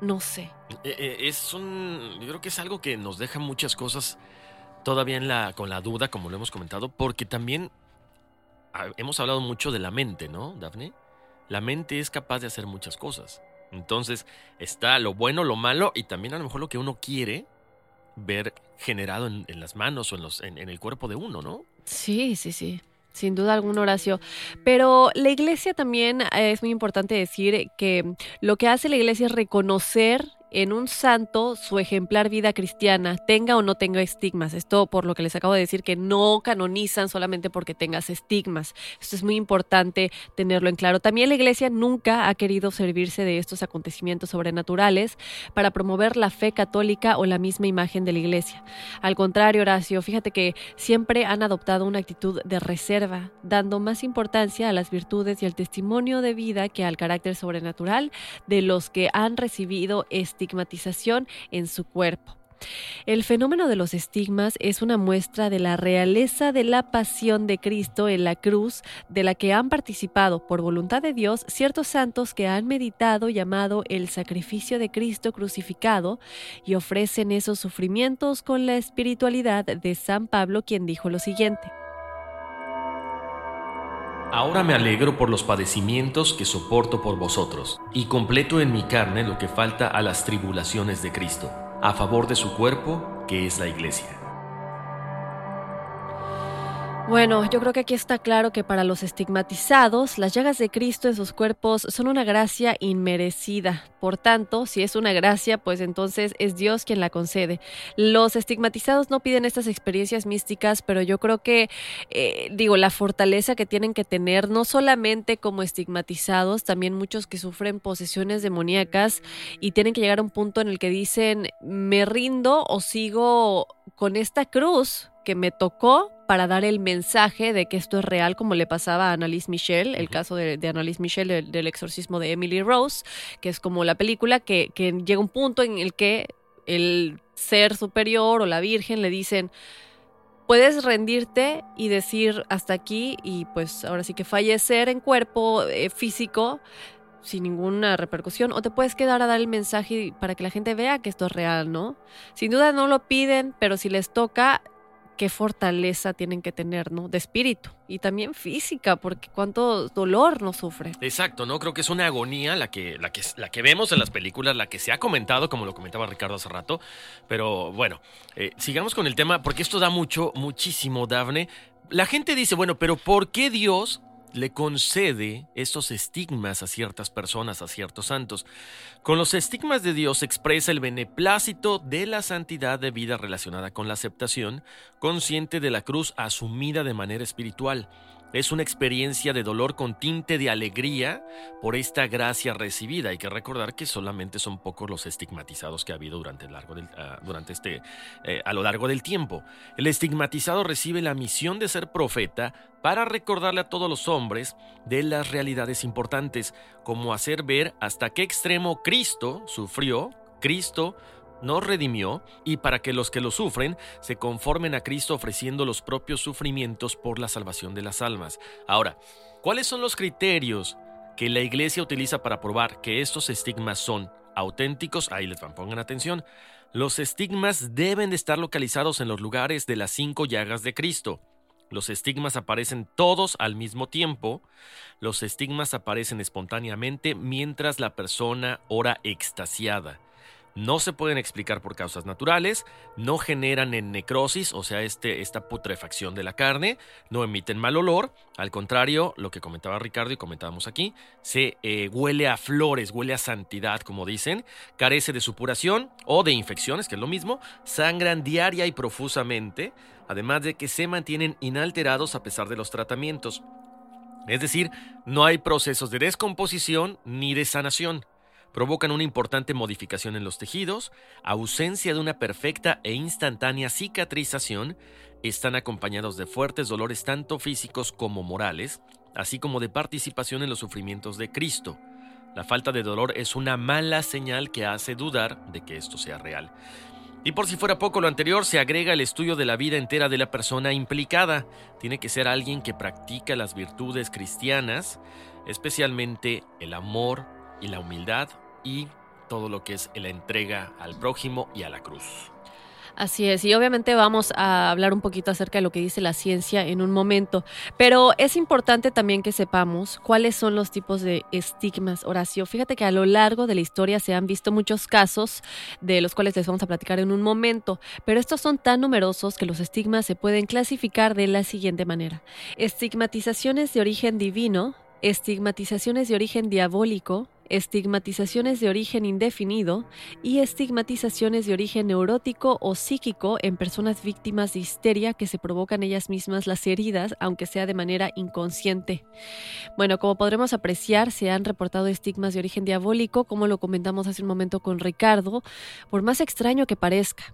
No sé. Eh, eh, es un. Yo creo que es algo que nos deja muchas cosas todavía en la, con la duda, como lo hemos comentado, porque también ah, hemos hablado mucho de la mente, ¿no, Dafne? La mente es capaz de hacer muchas cosas. Entonces, está lo bueno, lo malo y también a lo mejor lo que uno quiere ver generado en, en las manos o en, los, en, en el cuerpo de uno, ¿no? Sí, sí, sí. Sin duda alguna, Horacio. Pero la iglesia también es muy importante decir que lo que hace la iglesia es reconocer en un santo su ejemplar vida cristiana, tenga o no tenga estigmas. Esto por lo que les acabo de decir, que no canonizan solamente porque tengas estigmas. Esto es muy importante tenerlo en claro. También la iglesia nunca ha querido servirse de estos acontecimientos sobrenaturales para promover la fe católica o la misma imagen de la iglesia. Al contrario, Horacio, fíjate que siempre han adoptado una actitud de reserva, dando más importancia a las virtudes y al testimonio de vida que al carácter sobrenatural de los que han recibido estigmatización en su cuerpo. El fenómeno de los estigmas es una muestra de la realeza de la pasión de Cristo en la cruz, de la que han participado por voluntad de Dios ciertos santos que han meditado llamado el sacrificio de Cristo crucificado y ofrecen esos sufrimientos con la espiritualidad de San Pablo, quien dijo lo siguiente. Ahora me alegro por los padecimientos que soporto por vosotros, y completo en mi carne lo que falta a las tribulaciones de Cristo, a favor de su cuerpo, que es la iglesia. Bueno, yo creo que aquí está claro que para los estigmatizados, las llagas de Cristo en sus cuerpos son una gracia inmerecida. Por tanto, si es una gracia, pues entonces es Dios quien la concede. Los estigmatizados no piden estas experiencias místicas, pero yo creo que, eh, digo, la fortaleza que tienen que tener, no solamente como estigmatizados, también muchos que sufren posesiones demoníacas y tienen que llegar a un punto en el que dicen, me rindo o sigo con esta cruz que me tocó para dar el mensaje de que esto es real, como le pasaba a Annalise Michel, el caso de, de Annalise Michel del, del exorcismo de Emily Rose, que es como la película que, que llega un punto en el que el ser superior o la Virgen le dicen, puedes rendirte y decir hasta aquí y pues ahora sí que fallecer en cuerpo eh, físico sin ninguna repercusión o te puedes quedar a dar el mensaje para que la gente vea que esto es real, ¿no? Sin duda no lo piden, pero si les toca, qué fortaleza tienen que tener, ¿no? De espíritu y también física, porque cuánto dolor no sufre. Exacto, ¿no? Creo que es una agonía la que, la que, la que vemos en las películas, la que se ha comentado, como lo comentaba Ricardo hace rato. Pero bueno, eh, sigamos con el tema, porque esto da mucho, muchísimo, Dafne. La gente dice, bueno, pero ¿por qué Dios le concede estos estigmas a ciertas personas, a ciertos santos. Con los estigmas de Dios expresa el beneplácito de la santidad de vida relacionada con la aceptación consciente de la cruz asumida de manera espiritual. Es una experiencia de dolor con tinte de alegría por esta gracia recibida. Hay que recordar que solamente son pocos los estigmatizados que ha habido durante, el largo uh, durante este, eh, a lo largo del tiempo. El estigmatizado recibe la misión de ser profeta para recordarle a todos los hombres de las realidades importantes, como hacer ver hasta qué extremo Cristo sufrió, Cristo nos redimió y para que los que lo sufren se conformen a Cristo ofreciendo los propios sufrimientos por la salvación de las almas. Ahora, ¿cuáles son los criterios que la iglesia utiliza para probar que estos estigmas son auténticos? Ahí les van, pongan atención. Los estigmas deben de estar localizados en los lugares de las cinco llagas de Cristo. Los estigmas aparecen todos al mismo tiempo. Los estigmas aparecen espontáneamente mientras la persona ora extasiada no se pueden explicar por causas naturales, no generan en necrosis, o sea, este, esta putrefacción de la carne, no emiten mal olor, al contrario, lo que comentaba Ricardo y comentábamos aquí, se eh, huele a flores, huele a santidad, como dicen, carece de supuración o de infecciones, que es lo mismo, sangran diaria y profusamente, además de que se mantienen inalterados a pesar de los tratamientos. Es decir, no hay procesos de descomposición ni de sanación. Provocan una importante modificación en los tejidos, ausencia de una perfecta e instantánea cicatrización, están acompañados de fuertes dolores tanto físicos como morales, así como de participación en los sufrimientos de Cristo. La falta de dolor es una mala señal que hace dudar de que esto sea real. Y por si fuera poco lo anterior, se agrega el estudio de la vida entera de la persona implicada. Tiene que ser alguien que practica las virtudes cristianas, especialmente el amor y la humildad y todo lo que es la entrega al prójimo y a la cruz. Así es, y obviamente vamos a hablar un poquito acerca de lo que dice la ciencia en un momento, pero es importante también que sepamos cuáles son los tipos de estigmas, Horacio. Fíjate que a lo largo de la historia se han visto muchos casos de los cuales les vamos a platicar en un momento, pero estos son tan numerosos que los estigmas se pueden clasificar de la siguiente manera. Estigmatizaciones de origen divino, estigmatizaciones de origen diabólico, estigmatizaciones de origen indefinido y estigmatizaciones de origen neurótico o psíquico en personas víctimas de histeria que se provocan ellas mismas las heridas, aunque sea de manera inconsciente. Bueno, como podremos apreciar, se han reportado estigmas de origen diabólico, como lo comentamos hace un momento con Ricardo, por más extraño que parezca.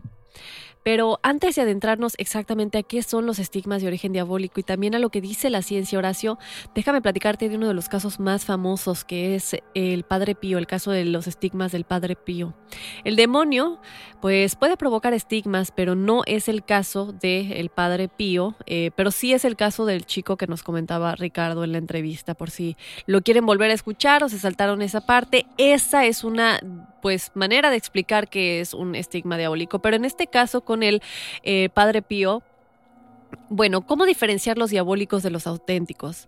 Pero antes de adentrarnos exactamente a qué son los estigmas de origen diabólico y también a lo que dice la ciencia, Horacio, déjame platicarte de uno de los casos más famosos que es el Padre Pío, el caso de los estigmas del Padre Pío. El demonio, pues puede provocar estigmas, pero no es el caso del Padre Pío, eh, pero sí es el caso del chico que nos comentaba Ricardo en la entrevista, por si lo quieren volver a escuchar o se saltaron esa parte. Esa es una pues manera de explicar que es un estigma diabólico, pero en este caso con el eh, Padre Pío, bueno, ¿cómo diferenciar los diabólicos de los auténticos?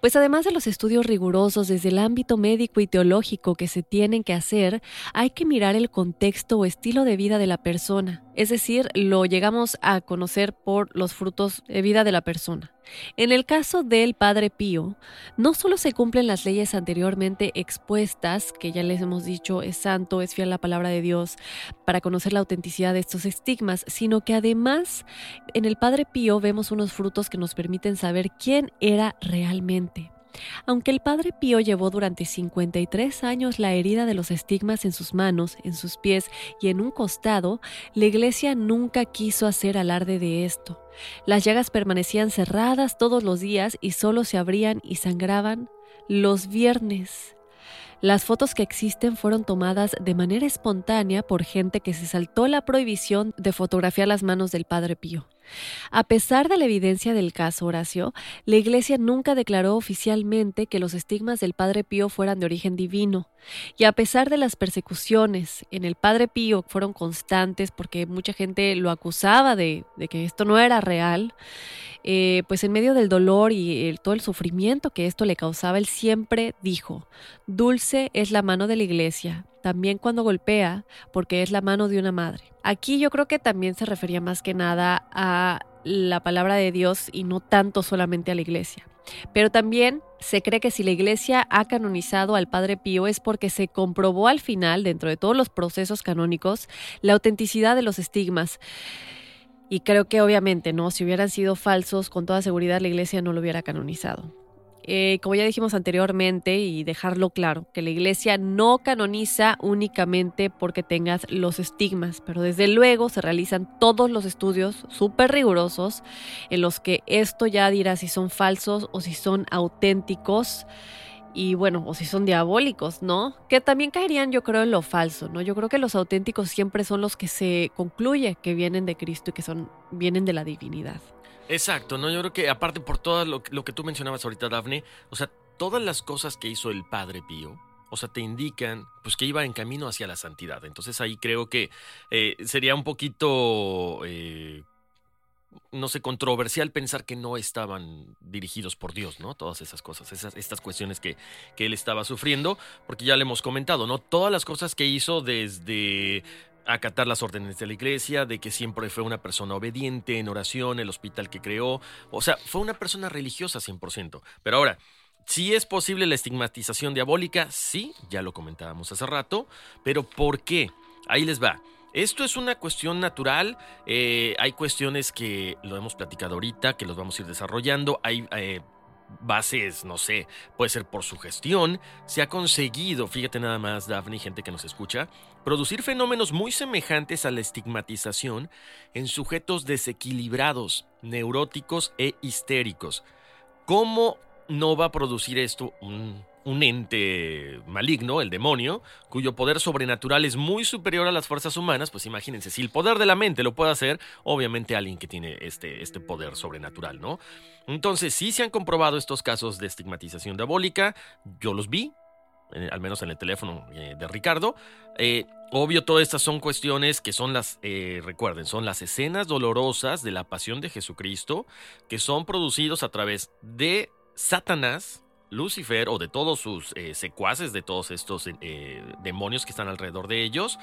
Pues además de los estudios rigurosos desde el ámbito médico y teológico que se tienen que hacer, hay que mirar el contexto o estilo de vida de la persona. Es decir, lo llegamos a conocer por los frutos de vida de la persona. En el caso del Padre Pío, no solo se cumplen las leyes anteriormente expuestas, que ya les hemos dicho es santo, es fiel a la palabra de Dios, para conocer la autenticidad de estos estigmas, sino que además en el Padre Pío vemos unos frutos que nos permiten saber quién era realmente. Aunque el padre Pío llevó durante 53 años la herida de los estigmas en sus manos, en sus pies y en un costado, la iglesia nunca quiso hacer alarde de esto. Las llagas permanecían cerradas todos los días y solo se abrían y sangraban los viernes. Las fotos que existen fueron tomadas de manera espontánea por gente que se saltó la prohibición de fotografiar las manos del Padre Pío. A pesar de la evidencia del caso, Horacio, la Iglesia nunca declaró oficialmente que los estigmas del Padre Pío fueran de origen divino. Y a pesar de las persecuciones en el Padre Pío fueron constantes porque mucha gente lo acusaba de, que esto no era real, eh, pues en medio del dolor y todo el sufrimiento que esto le causaba, él siempre dijo, dulce es la mano de la Iglesia, también cuando golpea, porque es la mano de una madre. Aquí yo creo que también se refería más que nada a la palabra de Dios y no tanto solamente a la iglesia. Pero también se cree que si la iglesia ha canonizado al Padre Pío es porque se comprobó al final, dentro de todos los procesos canónicos, la autenticidad de los estigmas. Y creo que obviamente, ¿no? Si hubieran sido falsos, con toda seguridad la iglesia no lo hubiera canonizado. Eh, como ya dijimos anteriormente, y dejarlo claro, que la iglesia no canoniza únicamente porque tengas los estigmas, pero desde luego se realizan todos los estudios súper rigurosos en los que esto ya dirá si son falsos o si son auténticos y bueno, o si son diabólicos, ¿no? Que también caerían yo creo en lo falso, ¿no? Yo creo que los auténticos siempre son los que se concluye que vienen de Cristo y que son vienen de la divinidad. Exacto, ¿no? Yo creo que aparte por todo lo, que tú mencionabas ahorita, Dafne, o sea, todas las cosas que hizo el Padre Pío, o sea, te indican pues que iba en camino hacia la santidad. Entonces ahí creo que eh, sería un poquito... Eh, no sé, controversial pensar que no estaban dirigidos por Dios, ¿no? Todas esas cosas, esas, estas cuestiones que, que él estaba sufriendo, porque ya le hemos comentado, ¿no? Todas las cosas que hizo desde acatar las órdenes de la iglesia, de que siempre fue una persona obediente en oración, el hospital que creó, o sea, fue una persona religiosa 100%. Pero ahora, si es posible la estigmatización diabólica, sí, ya lo comentábamos hace rato, pero ¿por qué? Ahí les va. Esto es una cuestión natural, eh, hay cuestiones que lo hemos platicado ahorita, que los vamos a ir desarrollando, hay eh, bases, no sé, puede ser por su gestión, se ha conseguido, fíjate nada más, Daphne, gente que nos escucha, producir fenómenos muy semejantes a la estigmatización en sujetos desequilibrados, neuróticos e histéricos. ¿Cómo no va a producir esto un, ente maligno, el demonio, cuyo poder sobrenatural es muy superior a las fuerzas humanas, pues imagínense, si el poder de la mente lo puede hacer, obviamente alguien que tiene este, este poder sobrenatural, ¿no? Entonces, sí se han comprobado estos casos de estigmatización diabólica, yo los vi, eh, al menos en el teléfono eh, de Ricardo. Eh, obvio, todas estas son cuestiones que son las, recuerden, son las escenas dolorosas de la pasión de Jesucristo, que son producidos a través de Satanás, Lucifer o de todos sus eh, secuaces, de todos estos eh, demonios que están alrededor de ellos.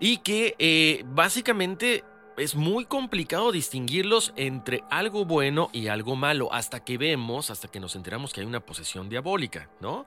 Y que eh, básicamente es muy complicado distinguirlos entre algo bueno y algo malo hasta que vemos, hasta que nos enteramos que hay una posesión diabólica, ¿no?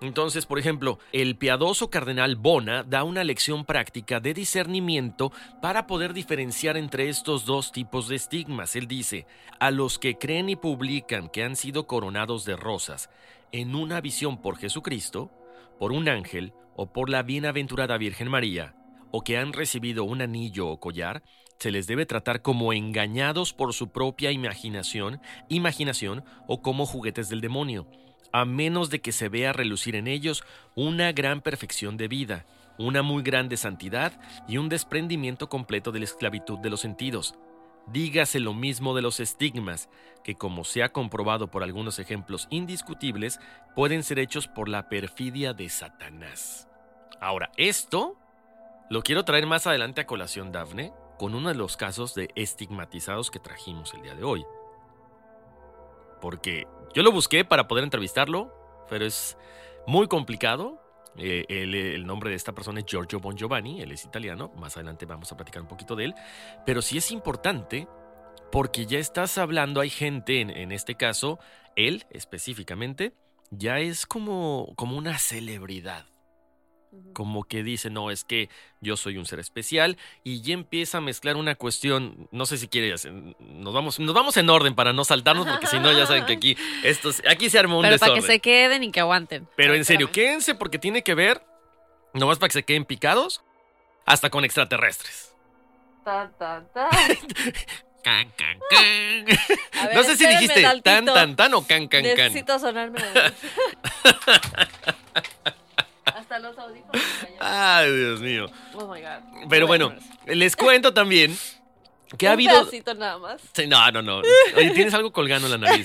Entonces, por ejemplo, el piadoso cardenal Bona da una lección práctica de discernimiento para poder diferenciar entre estos dos tipos de estigmas. Él dice, a los que creen y publican que han sido coronados de rosas en una visión por Jesucristo, por un ángel o por la bienaventurada Virgen María, o que han recibido un anillo o collar, se les debe tratar como engañados por su propia imaginación, imaginación o como juguetes del demonio a menos de que se vea relucir en ellos una gran perfección de vida, una muy grande santidad y un desprendimiento completo de la esclavitud de los sentidos. Dígase lo mismo de los estigmas, que como se ha comprobado por algunos ejemplos indiscutibles, pueden ser hechos por la perfidia de Satanás. Ahora, esto lo quiero traer más adelante a colación, Dafne, con uno de los casos de estigmatizados que trajimos el día de hoy. Porque yo lo busqué para poder entrevistarlo, pero es muy complicado. Eh, el, nombre de esta persona es Giorgio Bon Giovanni, él es italiano, más adelante vamos a platicar un poquito de él, pero sí es importante porque ya estás hablando, hay gente en, en este caso, él específicamente, ya es como, como una celebridad como que dice, no, es que yo soy un ser especial y ya empieza a mezclar una cuestión, no sé si quiere, nos vamos, nos vamos en orden para no saltarnos porque si no ya saben que aquí, estos, aquí se arma un Pero para que se queden y que aguanten. Pero en serio, quédense porque tiene que ver, nomás para que se queden picados, hasta con extraterrestres. Tan, tan, tan. Can, can, can. no sé si dijiste tan, tan, tan o can, can, can. Necesito sonarme. Ay, Dios mío. Oh my God. Pero bueno, les cuento también que ha Un habido. pedacito nada más. Sí, no, no, no. Oye, tienes algo colgando en la nariz.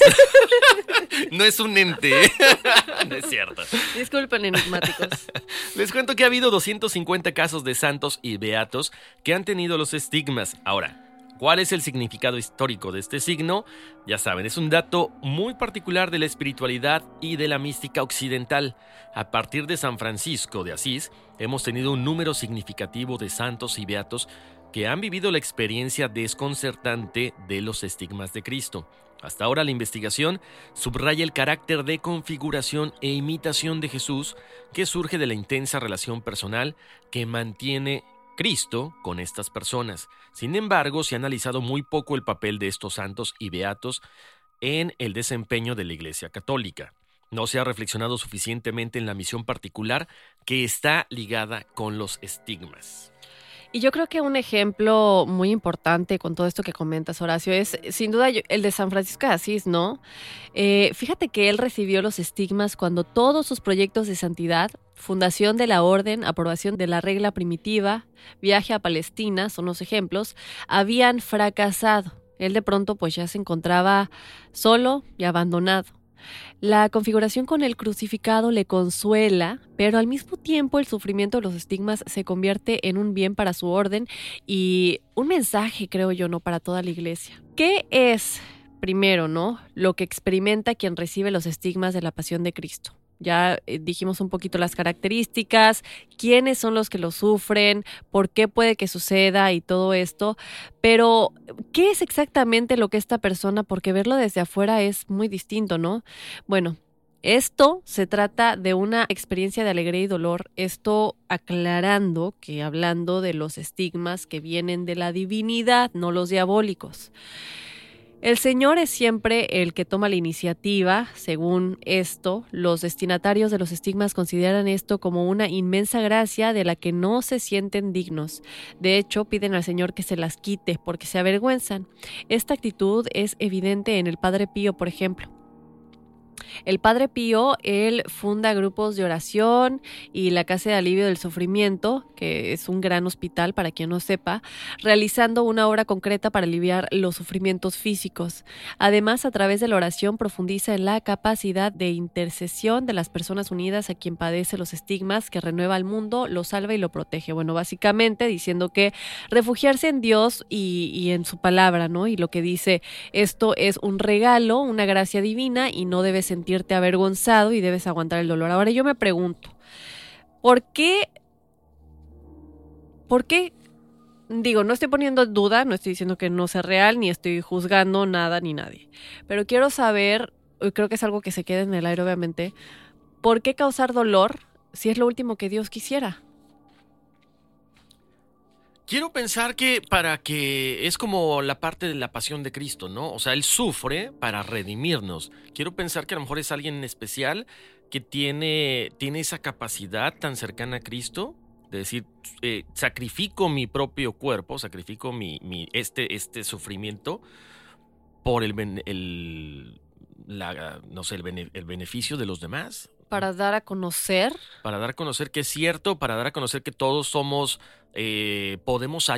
no es un ente. no es cierto. Disculpen, enigmáticos. Les cuento que ha habido 250 casos de santos y beatos que han tenido los estigmas. Ahora, ¿Cuál es el significado histórico de este signo? Ya saben, es un dato muy particular de la espiritualidad y de la mística occidental. A partir de San Francisco de Asís, hemos tenido un número significativo de santos y beatos que han vivido la experiencia desconcertante de los estigmas de Cristo. Hasta ahora la investigación subraya el carácter de configuración e imitación de Jesús que surge de la intensa relación personal que mantiene Cristo con estas personas. Sin embargo, se ha analizado muy poco el papel de estos santos y beatos en el desempeño de la Iglesia Católica. No se ha reflexionado suficientemente en la misión particular que está ligada con los estigmas. Y yo creo que un ejemplo muy importante con todo esto que comentas, Horacio, es sin duda el de San Francisco de Asís, ¿no? Eh, fíjate que él recibió los estigmas cuando todos sus proyectos de santidad, fundación de la orden, aprobación de la regla primitiva, viaje a Palestina, son los ejemplos, habían fracasado. Él de pronto pues ya se encontraba solo y abandonado. La configuración con el crucificado le consuela, pero al mismo tiempo el sufrimiento de los estigmas se convierte en un bien para su orden y un mensaje, creo yo, no para toda la iglesia. ¿Qué es, primero, no, lo que experimenta quien recibe los estigmas de la pasión de Cristo? Ya eh, dijimos un poquito las características, quiénes son los que lo sufren, por qué puede que suceda y todo esto. Pero, ¿qué es exactamente lo que esta persona? Porque verlo desde afuera es muy distinto, ¿no? Bueno, esto se trata de una experiencia de alegría y dolor, esto aclarando que hablando de los estigmas que vienen de la divinidad, no los diabólicos. El Señor es siempre el que toma la iniciativa. Según esto, los destinatarios de los estigmas consideran esto como una inmensa gracia de la que no se sienten dignos. De hecho, piden al Señor que se las quite porque se avergüenzan. Esta actitud es evidente en el Padre Pío, por ejemplo. El Padre Pío, él funda grupos de oración y la Casa de Alivio del Sufrimiento, que es un gran hospital para quien no sepa, realizando una obra concreta para aliviar los sufrimientos físicos. Además, a través de la oración profundiza en la capacidad de intercesión de las personas unidas a quien padece los estigmas, que renueva al mundo, lo salva y lo protege. Bueno, básicamente diciendo que refugiarse en Dios y, y en su palabra, ¿no? Y lo que dice, esto es un regalo, una gracia divina y no debe ser sentirte avergonzado y debes aguantar el dolor. Ahora yo me pregunto, ¿por qué? ¿Por qué? Digo, no estoy poniendo duda, no estoy diciendo que no sea real, ni estoy juzgando nada ni nadie. Pero quiero saber, creo que es algo que se queda en el aire obviamente, ¿por qué causar dolor si es lo último que Dios quisiera? Quiero pensar que para que es como la parte de la pasión de Cristo, ¿no? O sea, Él sufre para redimirnos. Quiero pensar que a lo mejor es alguien especial que tiene, tiene esa capacidad tan cercana a Cristo de decir, eh, sacrifico mi propio cuerpo, sacrifico mi, este, este sufrimiento por el, el no sé, el beneficio de los demás. Para dar a conocer. Para dar a conocer que es cierto, para dar a conocer que todos somos, eh, podemos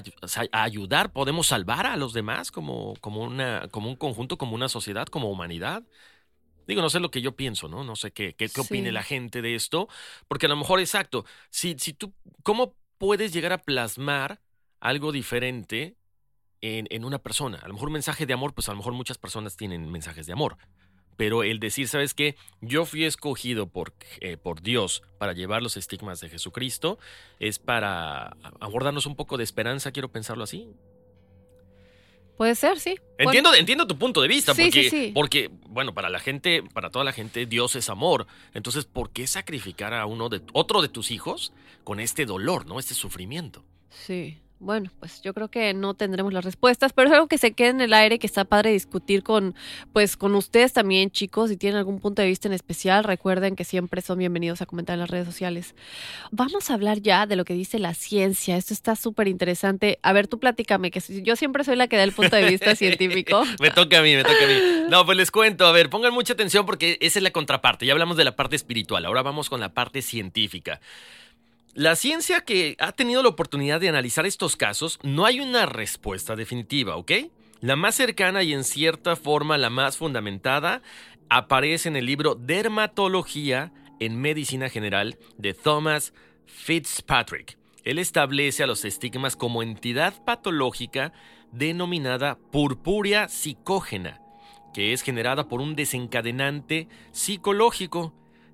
ayudar, podemos salvar a los demás como, como, una, como un conjunto, como una sociedad, como humanidad. Digo, no sé lo que yo pienso, ¿no? No sé qué, qué, opine la gente de esto, porque a lo mejor, exacto, si, si tú, ¿cómo puedes llegar a plasmar algo diferente en, en una persona? A lo mejor un mensaje de amor, pues a lo mejor muchas personas tienen mensajes de amor, pero el decir, ¿sabes qué? Yo fui escogido por, eh, por Dios para llevar los estigmas de Jesucristo, es para abordarnos un poco de esperanza, quiero pensarlo así. Puede ser, sí. Entiendo, entiendo tu punto de vista, porque, porque, bueno, para la gente, para toda la gente, Dios es amor. Entonces, ¿por qué sacrificar a uno de otro de tus hijos con este dolor, ¿no? Este sufrimiento. Sí. Bueno, pues yo creo que no tendremos las respuestas, pero es algo que se queda en el aire, que está padre discutir con, pues, con ustedes también, chicos. Si tienen algún punto de vista en especial, recuerden que siempre son bienvenidos a comentar en las redes sociales. Vamos a hablar ya de lo que dice la ciencia. Esto está súper interesante. A ver, tú platícame, que yo siempre soy la que da el punto de vista científico. me toca a mí, me toca a mí. No, pues les cuento. A ver, pongan mucha atención porque esa es la contraparte. Ya hablamos de la parte espiritual. Ahora vamos con la parte científica. La ciencia que ha tenido la oportunidad de analizar estos casos, no hay una respuesta definitiva, ¿ok? La más cercana y en cierta forma la más fundamentada aparece en el libro Dermatología en Medicina General de Thomas Fitzpatrick. Él establece a los estigmas como entidad patológica denominada purpúrea psicógena, que es generada por un desencadenante psicológico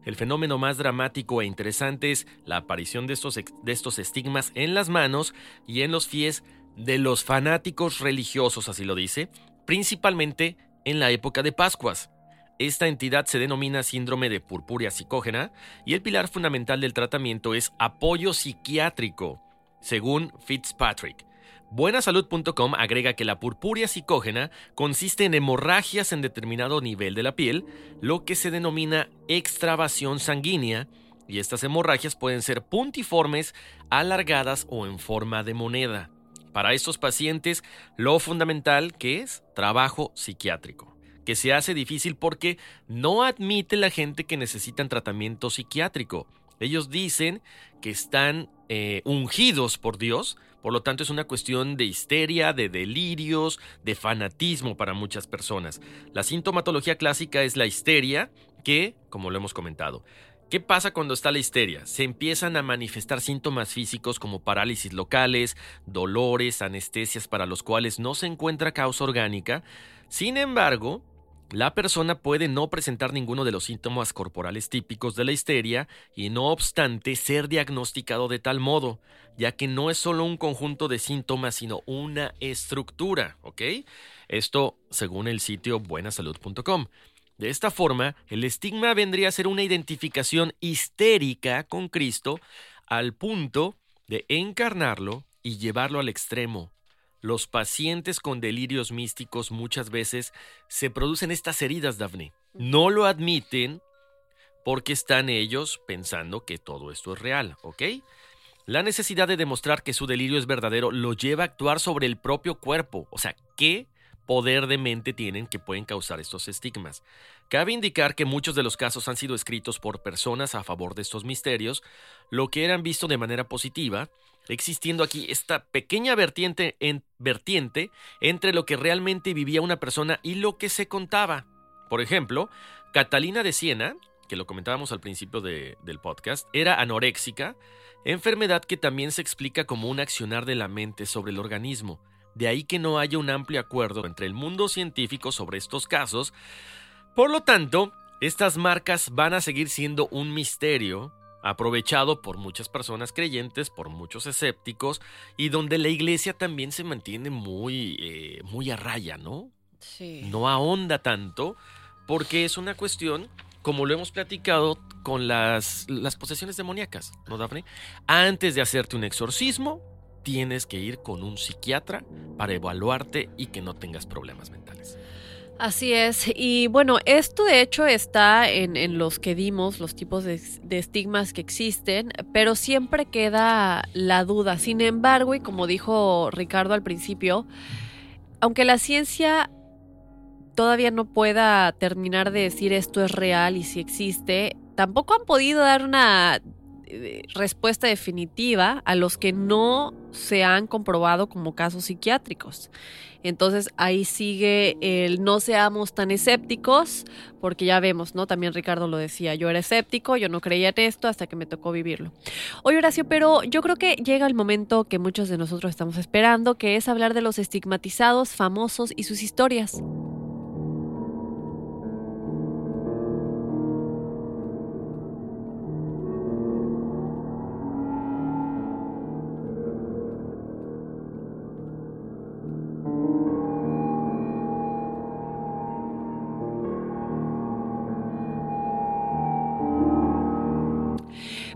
el fenómeno más dramático e interesante es la aparición de estos, de estos estigmas en las manos y en los pies de los fanáticos religiosos, así lo dice, principalmente en la época de Pascuas. Esta entidad se denomina síndrome de purpúrea psicógena y el pilar fundamental del tratamiento es apoyo psiquiátrico, según Fitzpatrick. Buenasalud.com agrega que la purpúrea psicógena consiste en hemorragias en determinado nivel de la piel, lo que se denomina extravasión sanguínea, y estas hemorragias pueden ser puntiformes, alargadas o en forma de moneda. Para estos pacientes, lo fundamental que es trabajo psiquiátrico, que se hace difícil porque no admite la gente que necesitan tratamiento psiquiátrico Ellos dicen que están eh, ungidos por Dios, por lo tanto es una cuestión de histeria, de delirios, de fanatismo para muchas personas. La sintomatología clásica es la histeria, que, como lo hemos comentado, ¿Qué pasa cuando está la histeria? Se empiezan a manifestar síntomas físicos como parálisis locales, dolores, anestesias para los cuales no se encuentra causa orgánica. Sin embargo, la persona puede no presentar ninguno de los síntomas corporales típicos de la histeria y no obstante ser diagnosticado de tal modo, ya que no es solo un conjunto de síntomas, sino una estructura, ¿ok? Esto según el sitio buenasalud.com. De esta forma, el estigma vendría a ser una identificación histérica con Cristo al punto de encarnarlo y llevarlo al extremo. Los pacientes con delirios místicos muchas veces se producen estas heridas, Daphne. No lo admiten porque están ellos pensando que todo esto es real, ¿ok? La necesidad de demostrar que su delirio es verdadero lo lleva a actuar sobre el propio cuerpo. O sea, ¿qué poder de mente tienen que pueden causar estos estigmas. Cabe indicar que muchos de los casos han sido escritos por personas a favor de estos misterios, lo que eran visto de manera positiva, existiendo aquí esta pequeña vertiente, en, vertiente entre lo que realmente vivía una persona y lo que se contaba. Por ejemplo, Catalina de Siena, que lo comentábamos al principio del podcast, era anoréxica, enfermedad que también se explica como un accionar de la mente sobre el organismo. De ahí que no haya un amplio acuerdo entre el mundo científico sobre estos casos. Por lo tanto, estas marcas van a seguir siendo un misterio aprovechado por muchas personas creyentes, por muchos escépticos, y donde la iglesia también se mantiene muy, eh, muy a raya, ¿no? Sí. No ahonda tanto, porque es una cuestión, como lo hemos platicado, con las, las posesiones demoníacas, ¿no, Daphne? Antes de hacerte un exorcismo, tienes que ir con un psiquiatra para evaluarte y que no tengas problemas mentales. Así es, y bueno, esto de hecho está en, los que dimos, los tipos de, de, estigmas que existen, pero siempre queda la duda. Sin embargo, y como dijo Ricardo al principio, aunque la ciencia todavía no pueda terminar de decir esto es real y si existe, tampoco han podido dar una respuesta definitiva a los que no se han comprobado como casos psiquiátricos. Entonces ahí sigue el no seamos tan escépticos, porque ya vemos, ¿no? También Ricardo lo decía, yo era escéptico, yo no creía en esto hasta que me tocó vivirlo. Oye Horacio, pero yo creo que llega el momento que muchos de nosotros estamos esperando, que es hablar de los estigmatizados, famosos y sus historias.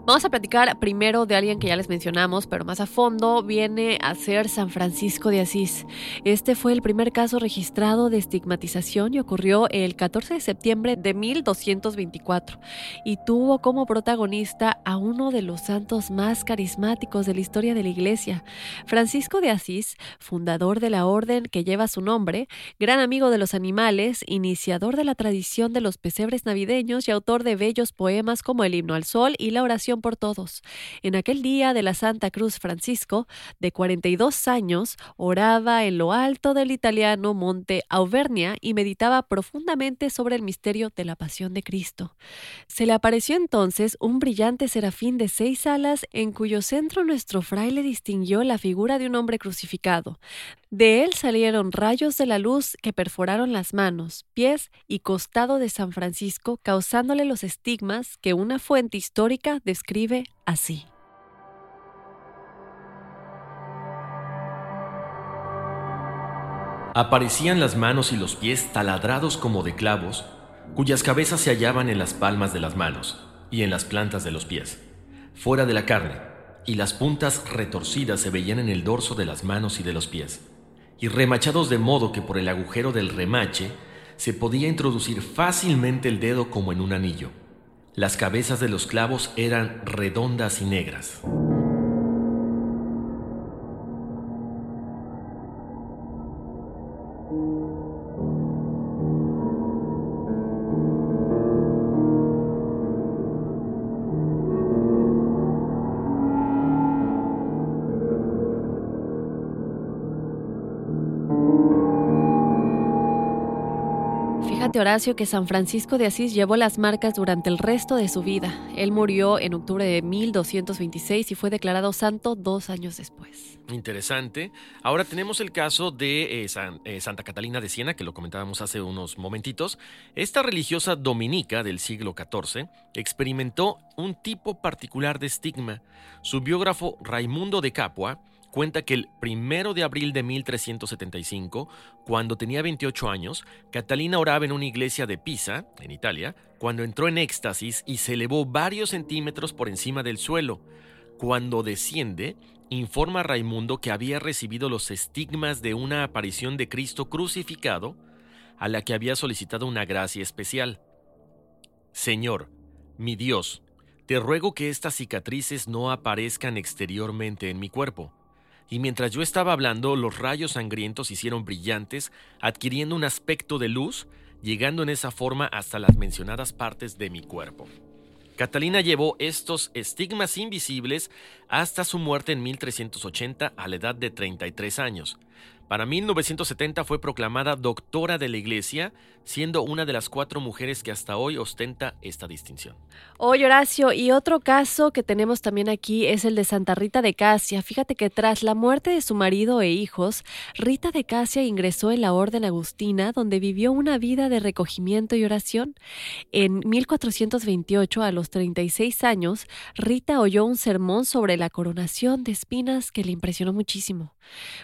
Vamos a platicar primero de alguien que ya les mencionamos, pero más a fondo viene a ser San Francisco de Asís. Este fue el primer caso registrado de estigmatización y ocurrió el 14 de septiembre de 1224 y tuvo como protagonista a uno de los santos más carismáticos de la historia de la Iglesia, Francisco de Asís, fundador de la orden que lleva su nombre, gran amigo de los animales, iniciador de la tradición de los pesebres navideños y autor de bellos poemas como el himno al sol y la oración por todos. En aquel día de la Santa Cruz Francisco, de 42 años, oraba en lo alto del italiano monte Auvernia y meditaba profundamente sobre el misterio de la pasión de Cristo. Se le apareció entonces un brillante serafín de seis alas en cuyo centro nuestro fraile distinguió la figura de un hombre crucificado. De él salieron rayos de la luz que perforaron las manos, pies y costado de San Francisco, causándole los estigmas que una fuente histórica describe así. Aparecían las manos y los pies taladrados como de clavos, cuyas cabezas se hallaban en las palmas de las manos y en las plantas de los pies, fuera de la carne, y las puntas retorcidas se veían en el dorso de las manos y de los pies y remachados de modo que por el agujero del remache se podía introducir fácilmente el dedo como en un anillo. Las cabezas de los clavos eran redondas y negras. Horacio que San Francisco de Asís llevó las marcas durante el resto de su vida. Él murió en octubre de 1226 y fue declarado santo dos años después. Interesante. Ahora tenemos el caso de eh, eh, Santa Catalina de Siena, que lo comentábamos hace unos momentitos. Esta religiosa dominica del siglo XIV experimentó un tipo particular de estigma. Su biógrafo Raimundo de Capua cuenta que el primero de abril de 1375, cuando tenía 28 años, Catalina oraba en una iglesia de Pisa, en Italia, cuando entró en éxtasis y se elevó varios centímetros por encima del suelo. Cuando desciende, informa a Raimundo que había recibido los estigmas de una aparición de Cristo crucificado, a la que había solicitado una gracia especial. Señor, mi Dios, te ruego que estas cicatrices no aparezcan exteriormente en mi cuerpo y mientras yo estaba hablando, los rayos sangrientos hicieron brillantes, adquiriendo un aspecto de luz, llegando en esa forma hasta las mencionadas partes de mi cuerpo. Catalina llevó estos estigmas invisibles hasta su muerte en 1380 a la edad de 33 años. Para 1970 fue proclamada doctora de la Iglesia, siendo una de las cuatro mujeres que hasta hoy ostenta esta distinción. Oye, Horacio, y otro caso que tenemos también aquí es el de Santa Rita de Casia. Fíjate que tras la muerte de su marido e hijos, Rita de Casia ingresó en la Orden Agustina, donde vivió una vida de recogimiento y oración. En 1428, a los 36 años, Rita oyó un sermón sobre la coronación de espinas que le impresionó muchísimo.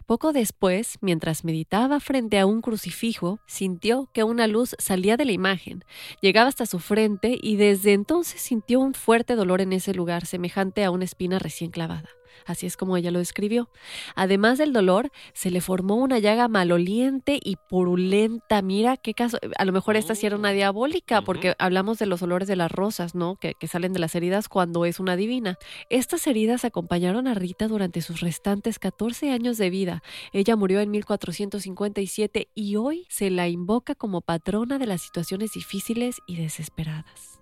Poco después, mientras meditaba frente a un crucifijo, sintió que una luz salía de la imagen, llegaba hasta su frente y desde entonces sintió un fuerte dolor en ese lugar, semejante a una espina recién clavada. Así es como ella lo describió. Además del dolor, se le formó una llaga maloliente y purulenta. Mira qué caso. A lo mejor esta sí era una oh. diabólica, porque hablamos de los olores de las rosas, ¿no? Que, que salen de las heridas cuando es una divina. Estas heridas acompañaron a Rita durante sus restantes 14 años de vida. Ella murió en 1457 y hoy se la invoca como patrona de las situaciones difíciles y desesperadas.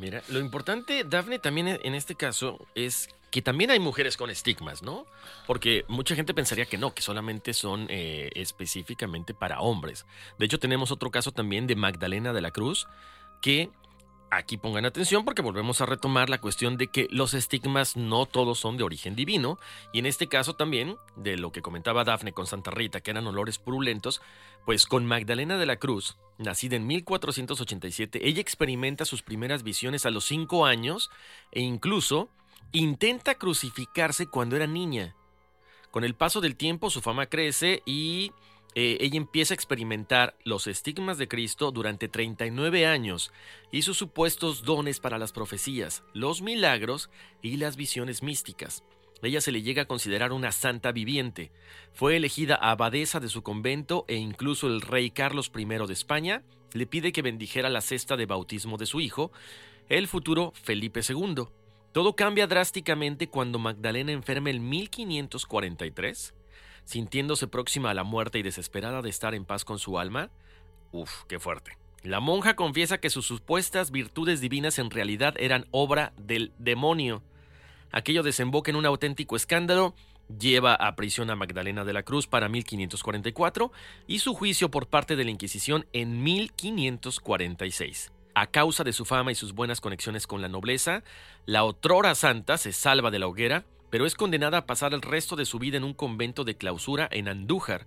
Mira, lo importante, Dafne, también en este caso es que también hay mujeres con estigmas, ¿no? Porque mucha gente pensaría que no, que solamente son eh, específicamente para hombres. De hecho, tenemos otro caso también de Magdalena de la Cruz, que aquí pongan atención porque volvemos a retomar la cuestión de que los estigmas no todos son de origen divino, y en este caso también, de lo que comentaba Dafne con Santa Rita, que eran olores purulentos, pues con Magdalena de la Cruz, nacida en 1487, ella experimenta sus primeras visiones a los 5 años e incluso Intenta crucificarse cuando era niña. Con el paso del tiempo su fama crece y eh, ella empieza a experimentar los estigmas de Cristo durante 39 años y sus supuestos dones para las profecías, los milagros y las visiones místicas. Ella se le llega a considerar una santa viviente. Fue elegida abadesa de su convento e incluso el rey Carlos I de España le pide que bendijera la cesta de bautismo de su hijo, el futuro Felipe II. Todo cambia drásticamente cuando Magdalena enferma en 1543, sintiéndose próxima a la muerte y desesperada de estar en paz con su alma. Uf, qué fuerte. La monja confiesa que sus supuestas virtudes divinas en realidad eran obra del demonio. Aquello desemboca en un auténtico escándalo, lleva a prisión a Magdalena de la Cruz para 1544 y su juicio por parte de la Inquisición en 1546. A causa de su fama y sus buenas conexiones con la nobleza, la otrora santa se salva de la hoguera, pero es condenada a pasar el resto de su vida en un convento de clausura en Andújar,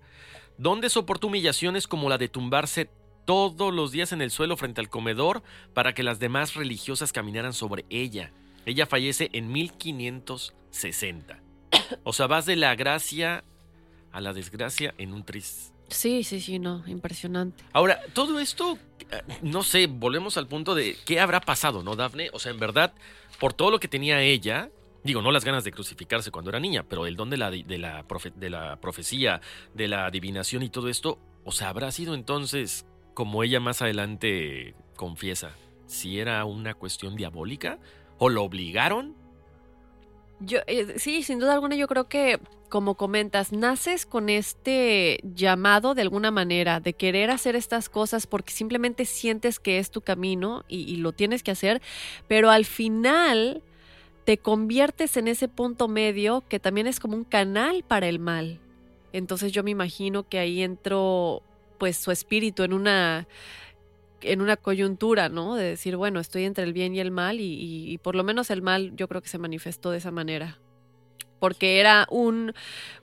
donde soportó humillaciones como la de tumbarse todos los días en el suelo frente al comedor para que las demás religiosas caminaran sobre ella. Ella fallece en 1560. O sea, vas de la gracia a la desgracia en un tris Sí, sí, sí, no, impresionante. Ahora, todo esto, eh, no sé, volvemos al punto de qué habrá pasado, ¿no, Dafne? O sea, en verdad, por todo lo que tenía ella, digo, no las ganas de crucificarse cuando era niña, pero el don de la, de la, profecía, de la adivinación y todo esto, o sea, habrá sido entonces, como ella más adelante confiesa, si era una cuestión diabólica o lo obligaron. Yo, eh, sí, sin duda alguna, yo creo que como comentas, naces con este llamado de alguna manera de querer hacer estas cosas porque simplemente sientes que es tu camino y, lo tienes que hacer, pero al final te conviertes en ese punto medio que también es como un canal para el mal. Entonces yo me imagino que ahí entró pues su espíritu en una en una coyuntura, ¿no? De decir, bueno, estoy entre el bien y el mal y, y- y por lo menos el mal yo creo que se manifestó de esa manera. Porque era un,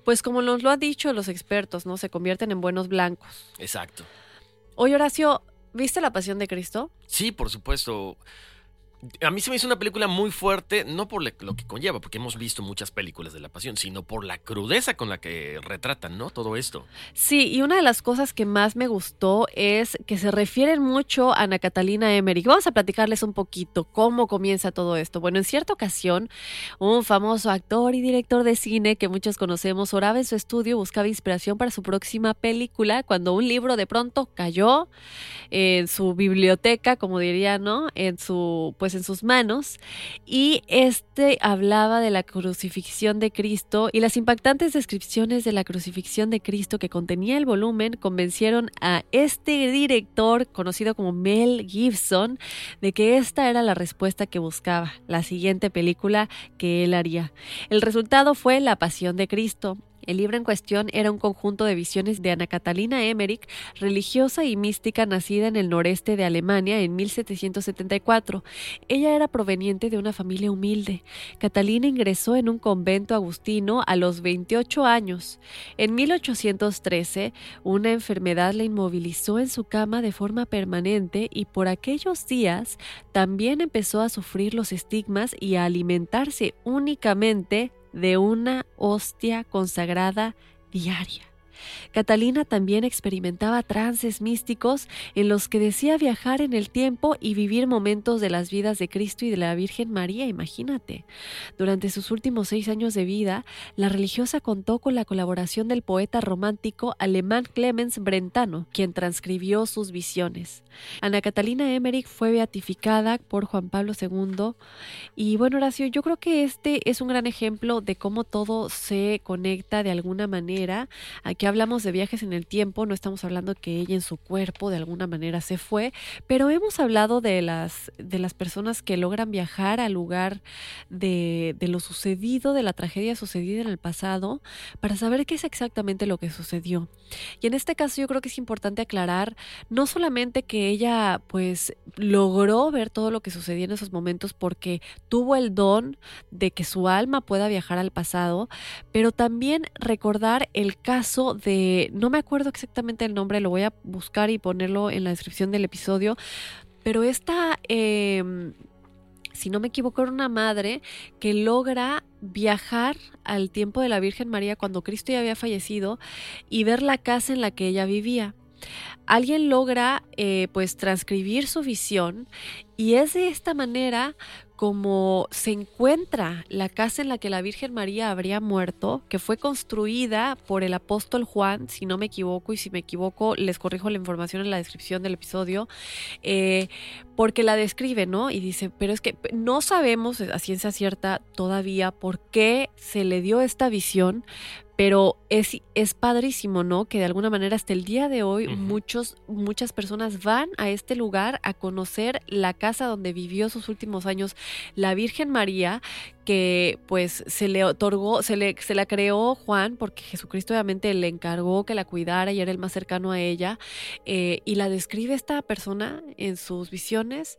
pues como nos lo han dicho los expertos, ¿no? Se convierten en buenos blancos. Exacto. Oye, Horacio, ¿viste La Pasión de Cristo? Sí, por supuesto. A mí se me hizo una película muy fuerte, no por lo que conlleva, porque hemos visto muchas películas de la pasión, sino por la crudeza con la que retratan, ¿no? Todo esto. Sí, y una de las cosas que más me gustó es que se refieren mucho a Ana Catalina Emmerich. Vamos a platicarles un poquito cómo comienza todo esto. Bueno, en cierta ocasión, un famoso actor y director de cine que muchos conocemos oraba en su estudio, buscaba inspiración para su próxima película, cuando un libro de pronto cayó en su biblioteca, como diría, ¿no? En su, pues en sus manos. Y este hablaba de la crucifixión de Cristo y las impactantes descripciones de la crucifixión de Cristo que contenía el volumen convencieron a este director, conocido como Mel Gibson, de que esta era la respuesta que buscaba, la siguiente película que él haría. El resultado fue La Pasión de Cristo. El libro en cuestión era un conjunto de visiones de Ana Catalina Emmerich, religiosa y mística nacida en el noreste de Alemania en 1774. Ella era proveniente de una familia humilde. Catalina ingresó en un convento agustino a los 28 años. En 1813, una enfermedad la inmovilizó en su cama de forma permanente y por aquellos días también empezó a sufrir los estigmas y a alimentarse únicamente de una hostia consagrada diaria. Catalina también experimentaba trances místicos en los que decía viajar en el tiempo y vivir momentos de las vidas de Cristo y de la Virgen María, imagínate. Durante sus últimos seis años de vida, la religiosa contó con la colaboración del poeta romántico alemán Clemens Brentano, quien transcribió sus visiones. Ana Catalina Emmerich fue beatificada por Juan Pablo II y bueno, Horacio, yo creo que este es un gran ejemplo de cómo todo se conecta de alguna manera. Aquí hablamos de viajes en el tiempo, no estamos hablando que ella en su cuerpo de alguna manera se fue, pero hemos hablado de las, de las personas que logran viajar al lugar de, de lo sucedido, de la tragedia sucedida en el pasado, para saber qué es exactamente lo que sucedió. Y en este caso yo creo que es importante aclarar no solamente que ella pues logró ver todo lo que sucedía en esos momentos porque tuvo el don de que su alma pueda viajar al pasado, pero también recordar el caso no me acuerdo exactamente el nombre, lo voy a buscar y ponerlo en la descripción del episodio, pero esta... Eh, si no me equivoco, era una madre que logra viajar al tiempo de la Virgen María cuando Cristo ya había fallecido y ver la casa en la que ella vivía. Alguien logra eh, pues transcribir su visión y es de esta manera como se encuentra la casa en la que la Virgen María habría muerto, que fue construida por el apóstol Juan, si no me equivoco, y si me equivoco les corrijo la información en la descripción del episodio, eh, porque la describe, ¿no? Y dice, pero es que no sabemos a ciencia cierta todavía por qué se le dio esta visión, pero es, es padrísimo, ¿no? Que de alguna manera hasta el día de hoy muchos, muchas personas van a este lugar a conocer la casa donde vivió sus últimos años la Virgen María, que pues se le otorgó, se le, se la creó Juan, porque Jesucristo obviamente le encargó que la cuidara y era el más cercano a ella, eh, y la describe esta persona en sus visiones.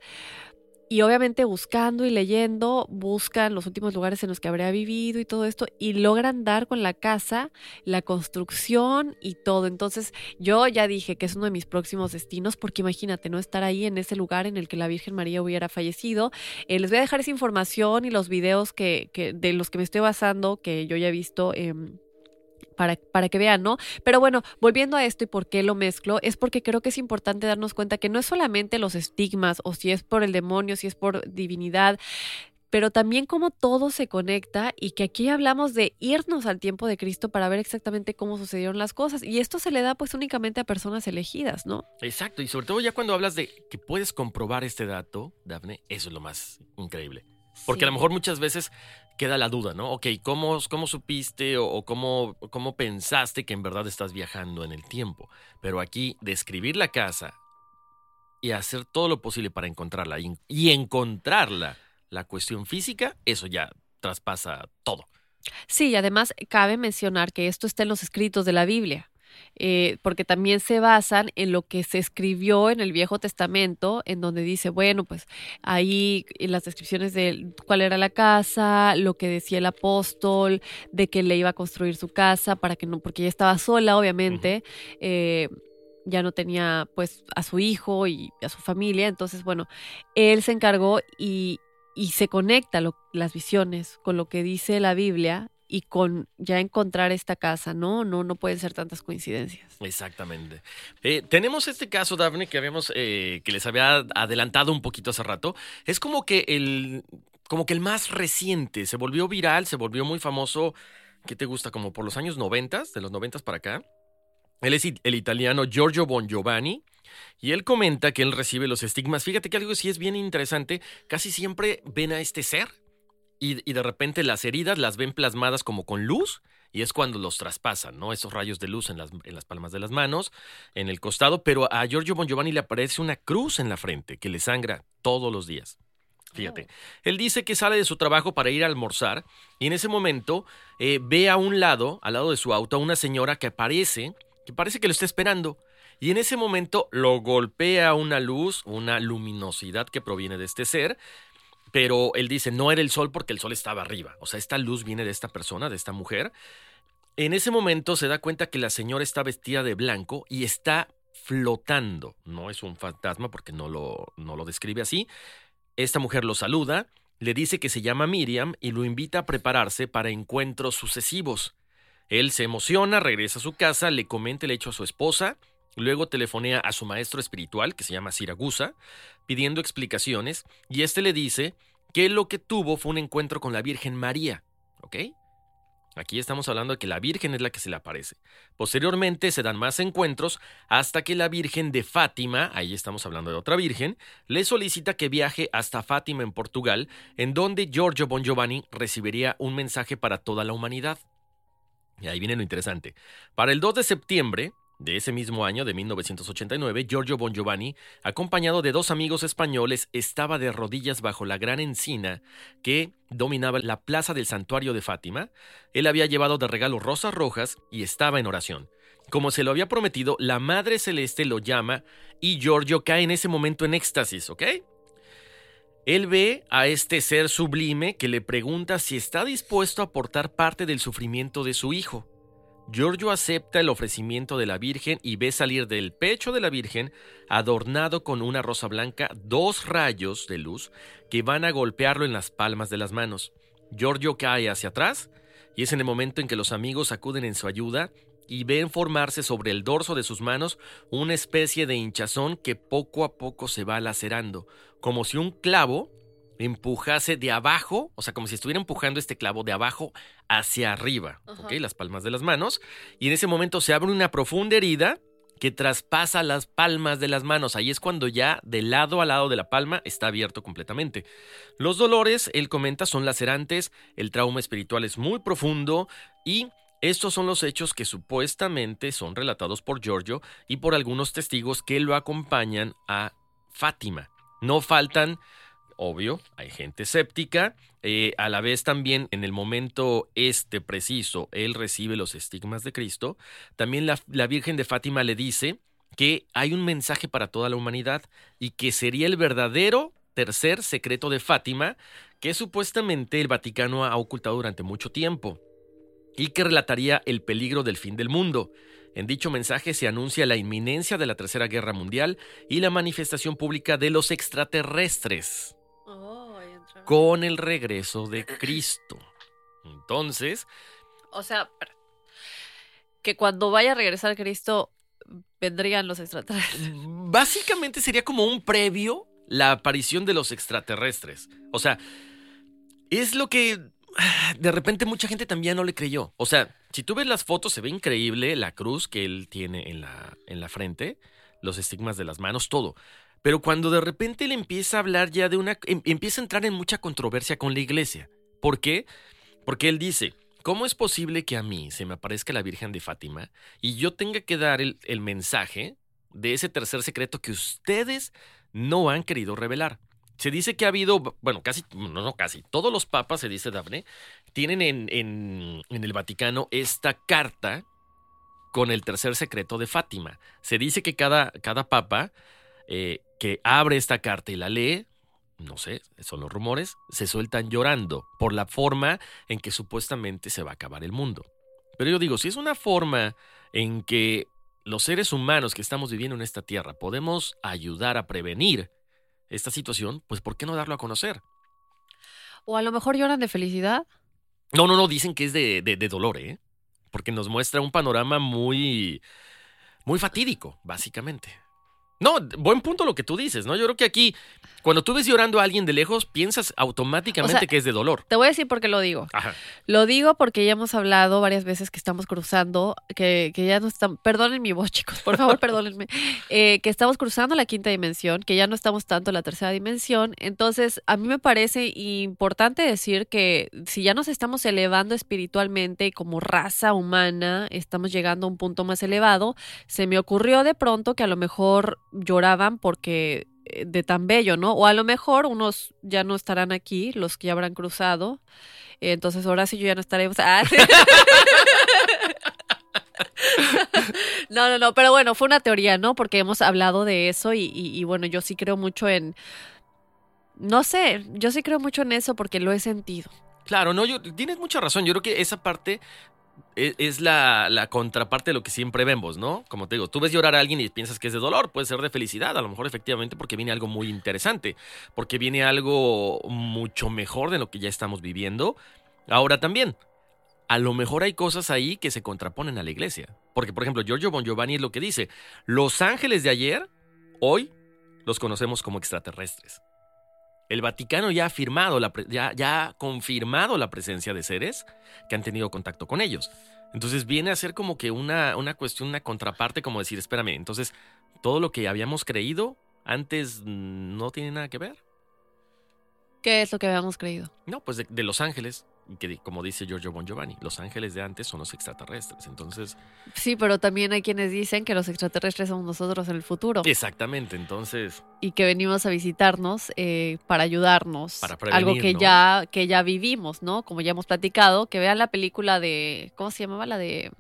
Y obviamente buscando y leyendo, buscan los últimos lugares en los que habría vivido y todo esto, y logran dar con la casa, la construcción y todo. Entonces yo ya dije que es uno de mis próximos destinos, porque imagínate, ¿no? Estar ahí en ese lugar en el que la Virgen María hubiera fallecido. Eh, les voy a dejar esa información y los videos que, que de los que me estoy basando, que yo ya he visto. em, para, para que vean, ¿no? Pero bueno, volviendo a esto y por qué lo mezclo, es porque creo que es importante darnos cuenta que no es solamente los estigmas o si es por el demonio, si es por divinidad, pero también cómo todo se conecta y que aquí hablamos de irnos al tiempo de Cristo para ver exactamente cómo sucedieron las cosas. Y esto se le da pues únicamente a personas elegidas, ¿no? Exacto, y sobre todo ya cuando hablas de que puedes comprobar este dato, Dafne, eso es lo más increíble. Porque a lo mejor muchas veces queda la duda, ¿no? Ok, ¿cómo, cómo supiste o, cómo, cómo pensaste que en verdad estás viajando en el tiempo? Pero aquí, describir la casa y hacer todo lo posible para encontrarla y, y encontrarla, la cuestión física, eso ya traspasa todo. Sí, y además cabe mencionar que esto está en los escritos de la Biblia. Eh, porque también se basan en lo que se escribió en el Viejo Testamento, en donde dice, bueno, pues ahí en las descripciones de cuál era la casa, lo que decía el apóstol, de que le iba a construir su casa para que no, porque ella estaba sola, obviamente. eh, ya no tenía pues a su hijo y a su familia, entonces bueno, él se encargó y, y se conecta lo- las visiones con lo que dice la Biblia y con ya encontrar esta casa, ¿no? No, no pueden ser tantas coincidencias. Exactamente. Eh, tenemos este caso, Daphne, que habíamos, eh, que les había adelantado un poquito hace rato. Es como que el, como que el más reciente. Se volvió viral, se volvió muy famoso. ¿Qué te gusta? Como por los años noventas, de los noventas para acá. Él es el italiano Giorgio Bongiovanni. Y él comenta que él recibe los estigmas. Fíjate que algo sí es bien interesante. Casi siempre ven a este ser y, y de repente las heridas las ven plasmadas como con luz y es cuando los traspasan, ¿no? Esos rayos de luz en las, en las palmas de las manos, en el costado, pero a Giorgio Bongiovanni le aparece una cruz en la frente que le sangra todos los días. Fíjate, él dice que sale de su trabajo para ir a almorzar y en ese momento eh, ve a un lado, al lado de su auto, a una señora que aparece, que parece que lo está esperando. Y en ese momento lo golpea una luz, una luminosidad que proviene de este ser, pero él dice, no era el sol porque el sol estaba arriba. O sea, esta luz viene de esta persona, de esta mujer. En ese momento se da cuenta que la señora está vestida de blanco y está flotando. No es un fantasma porque no lo, no lo describe así. Esta mujer lo saluda, le dice que se llama Miriam y lo invita a prepararse para encuentros sucesivos. Él se emociona, regresa a su casa, le comenta el hecho a su esposa, luego telefonea a su maestro espiritual, que se llama Siragusa, pidiendo explicaciones, y este le dice que lo que tuvo fue un encuentro con la Virgen María. ¿Ok? Aquí estamos hablando de que la Virgen es la que se le aparece. Posteriormente se dan más encuentros hasta que la Virgen de Fátima, ahí estamos hablando de otra Virgen, le solicita que viaje hasta Fátima en Portugal, en donde Giorgio Bongiovanni recibiría un mensaje para toda la humanidad. Y ahí viene lo interesante. Para el 2 de septiembre de ese mismo año, de 1989, Giorgio Bongiovanni, acompañado de dos amigos españoles, estaba de rodillas bajo la gran encina que dominaba la plaza del santuario de Fátima. Él había llevado de regalo rosas rojas y estaba en oración. Como se lo había prometido, la Madre Celeste lo llama y Giorgio cae en ese momento en éxtasis, ¿ok? Él ve a este ser sublime que le pregunta si está dispuesto a aportar parte del sufrimiento de su hijo. Giorgio acepta el ofrecimiento de la Virgen y ve salir del pecho de la Virgen, adornado con una rosa blanca, dos rayos de luz que van a golpearlo en las palmas de las manos. Giorgio cae hacia atrás y es en el momento en que los amigos acuden en su ayuda y ven formarse sobre el dorso de sus manos una especie de hinchazón que poco a poco se va lacerando, como si un clavo empujase de abajo, o sea, como si estuviera empujando este clavo de abajo hacia arriba, Ajá. ¿ok? Las palmas de las manos. Y en ese momento se abre una profunda herida que traspasa las palmas de las manos. Ahí es cuando ya de lado a lado de la palma está abierto completamente. Los dolores, él comenta, son lacerantes, el trauma espiritual es muy profundo y estos son los hechos que supuestamente son relatados por Giorgio y por algunos testigos que lo acompañan a Fátima. No faltan obvio, hay gente escéptica. eh, a la vez también en el momento este preciso, él recibe los estigmas de Cristo. También la, la Virgen de Fátima le dice que hay un mensaje para toda la humanidad y que sería el verdadero tercer secreto de Fátima que supuestamente el Vaticano ha ocultado durante mucho tiempo y que relataría el peligro del fin del mundo. En dicho mensaje se anuncia la inminencia de la Tercera Guerra Mundial y la manifestación pública de los extraterrestres con el regreso de Cristo. Entonces, O sea, que cuando vaya a regresar Cristo, vendrían los extraterrestres. básicamente sería como un previo la aparición de los extraterrestres. O sea, es lo que ah, de repente mucha gente también no le creyó. O sea, si tú ves las fotos, se ve increíble la cruz que él tiene en la, en la frente, los estigmas de las manos, todo. Pero cuando de repente él empieza a hablar ya de una... em- empieza a entrar en mucha controversia con la iglesia. ¿Por qué? Porque él dice, ¿cómo es posible que a mí se me aparezca la Virgen de Fátima y yo tenga que dar el, mensaje de ese tercer secreto que ustedes no han querido revelar? Se dice que ha habido, bueno, casi, no, no casi, todos los papas, se dice Dafne, tienen en, en, en el Vaticano esta carta con el tercer secreto de Fátima. Se dice que cada, cada papa eh, que abre esta carta y la lee, no sé, son los rumores, se sueltan llorando por la forma en que supuestamente se va a acabar el mundo. Pero yo digo, si es una forma en que los seres humanos que estamos viviendo en esta tierra podemos ayudar a prevenir esta situación, pues ¿por qué no darlo a conocer? O a lo mejor lloran de felicidad. No, no, no, dicen que es de, de, de dolor, ¿eh? Porque nos muestra un panorama muy, muy fatídico, básicamente. No, buen punto lo que tú dices, ¿no? Yo creo que aquí, cuando tú ves llorando a alguien de lejos, piensas automáticamente O sea, que es de dolor. Te voy a decir por qué lo digo. Ajá. Lo digo porque ya hemos hablado varias veces que estamos cruzando, que, que ya no estamos, perdonen mi voz chicos, por favor perdónenme, eh, que estamos cruzando la quinta dimensión, que ya no estamos tanto en la tercera dimensión. Entonces, a mí me parece importante decir que si ya nos estamos elevando espiritualmente y como raza humana, estamos llegando a un punto más elevado, se me ocurrió de pronto que a lo mejor lloraban porque eh, de tan bello, ¿no? O a lo mejor unos ya no estarán aquí, los que ya habrán cruzado. Eh, Entonces ahora sí yo ya no sí. No, no, no, pero bueno, fue una teoría, ¿no? Porque hemos hablado de eso y, y- y bueno, yo sí creo mucho en... No sé, yo sí creo mucho en eso porque lo he sentido. Claro, no, yo, tienes mucha razón. Yo creo que esa parte e- es, la, la contraparte de lo que siempre vemos, ¿no? Como te digo, tú ves llorar a alguien y piensas que es de dolor, puede ser de felicidad, a lo mejor efectivamente porque viene algo muy interesante, porque viene algo mucho mejor de lo que ya estamos viviendo. Ahora también, a lo mejor hay cosas ahí que se contraponen a la iglesia. Porque, por ejemplo, Giorgio Bon Giovanni es lo que dice, los ángeles de ayer, hoy, los conocemos como extraterrestres. El Vaticano ya ha firmado, la ya, ya ha confirmado la presencia de seres que han tenido contacto con ellos. Entonces viene a ser como que una, una cuestión, una contraparte, como decir, espérame, entonces todo lo que habíamos creído antes no tiene nada que ver. ¿Qué es lo que habíamos creído? No, pues de, de los ángeles, que como dice Giorgio Bon Giovanni, los ángeles de antes son los extraterrestres. Entonces, Sí, pero también hay quienes dicen que los extraterrestres somos nosotros en el futuro exactamente, entonces, y que venimos a visitarnos eh, para ayudarnos. Para algo prevenir, que ¿no? ya que ya vivimos, ¿no? Como ya hemos platicado, que vean la película de ¿cómo se llamaba? La de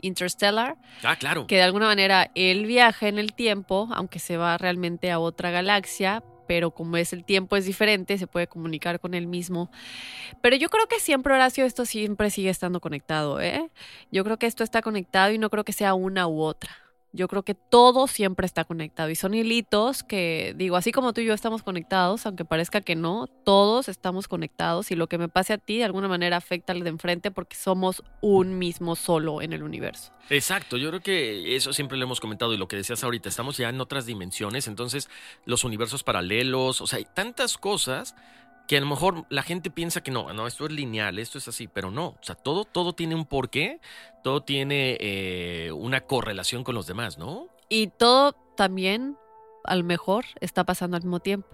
Interstellar, ah, claro. que de alguna manera él viaja en el tiempo, aunque se va realmente a otra galaxia, pero como es el tiempo es diferente, se puede comunicar con él mismo. Pero yo creo que siempre, Horacio, esto siempre sigue estando conectado, ¿eh? Yo creo que esto está conectado y no creo que sea una u otra. Yo creo que todo siempre está conectado y son hilitos que, digo, así como tú y yo estamos conectados, aunque parezca que no, todos estamos conectados y lo que me pase a ti de alguna manera afecta al de enfrente porque somos un mismo solo en el universo. Exacto, yo creo que eso siempre lo hemos comentado y lo que decías ahorita, estamos ya en otras dimensiones, entonces los universos paralelos, o sea, hay tantas cosas que a lo mejor la gente piensa que no, no, esto es lineal, esto es así, pero no, o sea, todo, todo tiene un porqué, todo tiene eh, una correlación con los demás, ¿no? Y todo también, a lo mejor, está pasando al mismo tiempo.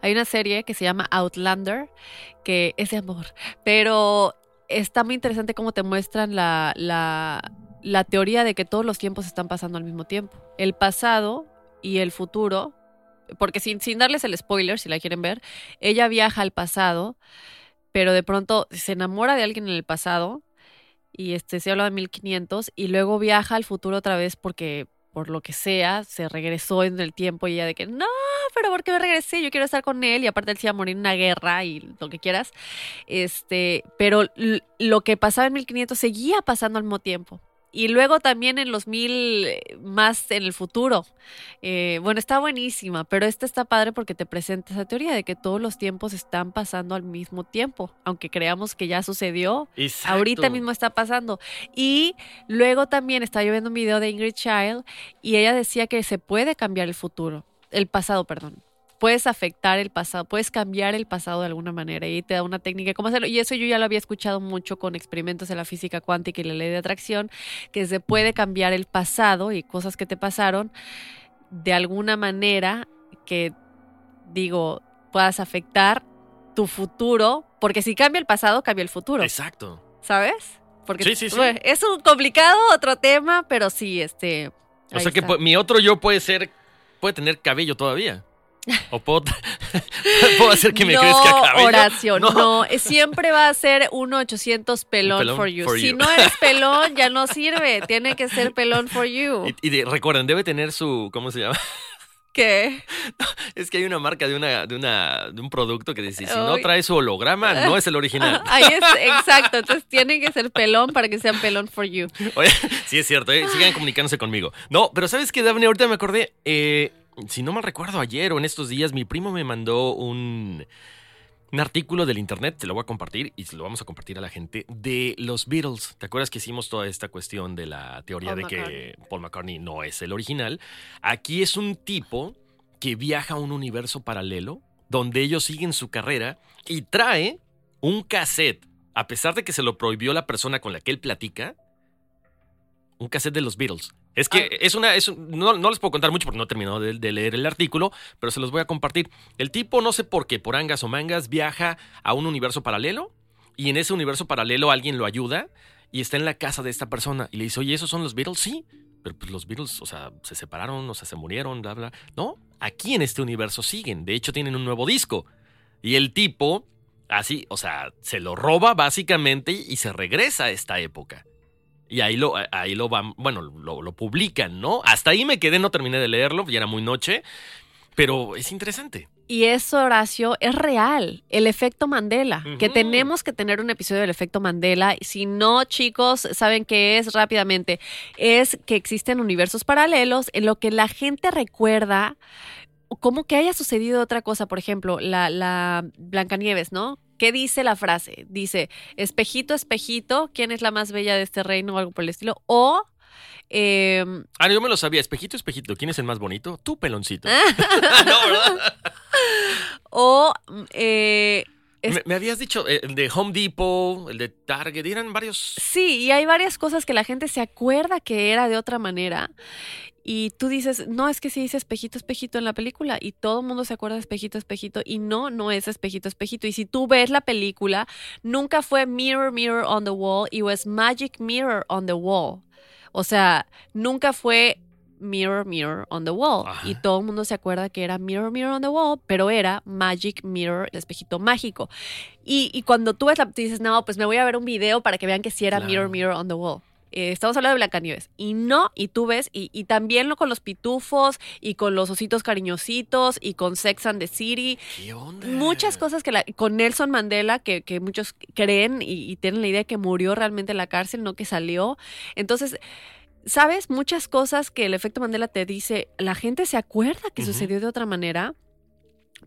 Hay una serie que se llama Outlander, que es de amor, pero está muy interesante cómo te muestran la, la, la teoría de que todos los tiempos están pasando al mismo tiempo. El pasado y el futuro, porque sin, darles el spoiler, si la quieren ver, ella viaja al pasado, pero de pronto se enamora de alguien en el pasado y este se habla de 1500 y luego viaja al futuro otra vez porque por lo que sea se regresó en el tiempo y ella de que no, pero ¿por qué me regresé? Yo quiero estar con él y aparte él se iba a morir en una guerra y lo que quieras. Este, pero lo que pasaba en 1500 seguía pasando al mismo tiempo. Y luego también en los mil eh, más en el futuro. Eh, bueno, está buenísima, pero esta está padre porque te presenta esa teoría de que todos los tiempos están pasando al mismo tiempo. Aunque creamos que ya sucedió, Exacto. ahorita mismo está pasando. Y luego también estaba yo viendo un video de Ingrid Child y ella decía que se puede cambiar el futuro, el pasado, perdón. Puedes afectar el pasado, puedes cambiar el pasado de alguna manera y te da una técnica de cómo hacerlo. Y eso yo ya lo había escuchado mucho con experimentos de la física cuántica y la ley de atracción, que se puede cambiar el pasado y cosas que te pasaron de alguna manera que, digo, puedas afectar tu futuro, porque si cambia el pasado, cambia el futuro. Exacto. ¿Sabes? Porque Sí, sí, sí. bueno, es un complicado otro tema, pero sí, este. O sea que está. mi otro yo puede ser, puede tener cabello todavía. ¿O puedo, puedo hacer que me no, crezca cabello? Horacio, no. eh, Siempre va a ser 1-800 pelón, pelón for you. for si you. no eres pelón, ya no sirve. Tiene que ser pelón for you. Y, y de- recuerden, debe tener su, ¿cómo se llama? ¿Qué? Es que hay una marca de una, de una, de un producto que dice, si no trae su holograma, no es el original. Ahí es, exacto. Entonces tiene que ser pelón para que sean pelón for you. Oye, sí es cierto, ¿eh? sigan comunicándose conmigo. No, pero ¿sabes qué, Daphne? Ahorita me acordé, eh, si no mal recuerdo, ayer o en estos días, mi primo me mandó un, un artículo del internet, te lo voy a compartir y se lo vamos a compartir a la gente, de los Beatles. ¿Te acuerdas que hicimos toda esta cuestión de la teoría Paul de que Paul McCartney no es el original? Aquí es un tipo que viaja a un universo paralelo donde ellos siguen su carrera y trae un cassette, a pesar de que se lo prohibió la persona con la que él platica, un cassette de los Beatles. Es que es una. No, no les puedo contar mucho porque no he terminado de, de leer el artículo, pero se los voy a compartir. El tipo, no sé por qué, por angas o mangas, viaja a un universo paralelo y en ese universo paralelo alguien lo ayuda y está en la casa de esta persona y le dice, oye, ¿esos son los Beatles? Sí. Pero pues los Beatles, o sea, se separaron, o sea, se murieron, bla, bla. No, aquí en este universo siguen. De hecho, tienen un nuevo disco. Y el tipo, así, o sea, se lo roba básicamente y se regresa a esta época. Y ahí lo, ahí lo van, bueno, lo, lo publican, ¿no? Hasta ahí me quedé, no terminé de leerlo, ya era muy noche, pero es interesante. Y eso, Horacio, es real. El efecto Mandela. Que tenemos que tener un episodio del efecto Mandela. Si no, chicos, saben qué es rápidamente. Es que existen universos paralelos en lo que la gente recuerda como que haya sucedido otra cosa. Por ejemplo, la, la Blancanieves, ¿no? ¿Qué dice la frase? Dice, espejito, espejito, ¿quién es la más bella de este reino? O algo por el estilo. O... em, Ah, yo me lo sabía, espejito, espejito, ¿quién es el más bonito? Tú, peloncito. no, ¿verdad? o mm, eh, Me, me habías dicho eh, el de Home Depot, el de Target, eran varios... Sí, y hay varias cosas que la gente se acuerda que era de otra manera. Y tú dices, no, es que se dice espejito, espejito en la película. Y todo el mundo se acuerda de espejito, espejito. Y no, no es espejito, espejito. Y si tú ves la película, nunca fue mirror, mirror on the wall. It was magic mirror on the wall. O sea, nunca fue mirror, mirror on the wall. Ajá. Y todo el mundo se acuerda que era mirror, mirror on the wall, pero era magic mirror, el espejito mágico. Y, y cuando tú ves la, dices, no, pues me voy a ver un video para que vean que sí era Claro. mirror, mirror on the wall. Eh, estamos hablando de Blancanieves. Y no, y tú ves, y, y también lo con los pitufos, y con los ositos cariñositos, y con Sex and the City. ¿Qué onda? Muchas cosas que la, con Nelson Mandela, que, que muchos creen y, y tienen la idea de que murió realmente en la cárcel, no que salió. Entonces, ¿sabes? Muchas cosas que el efecto Mandela te dice, la gente se acuerda que sucedió de otra manera,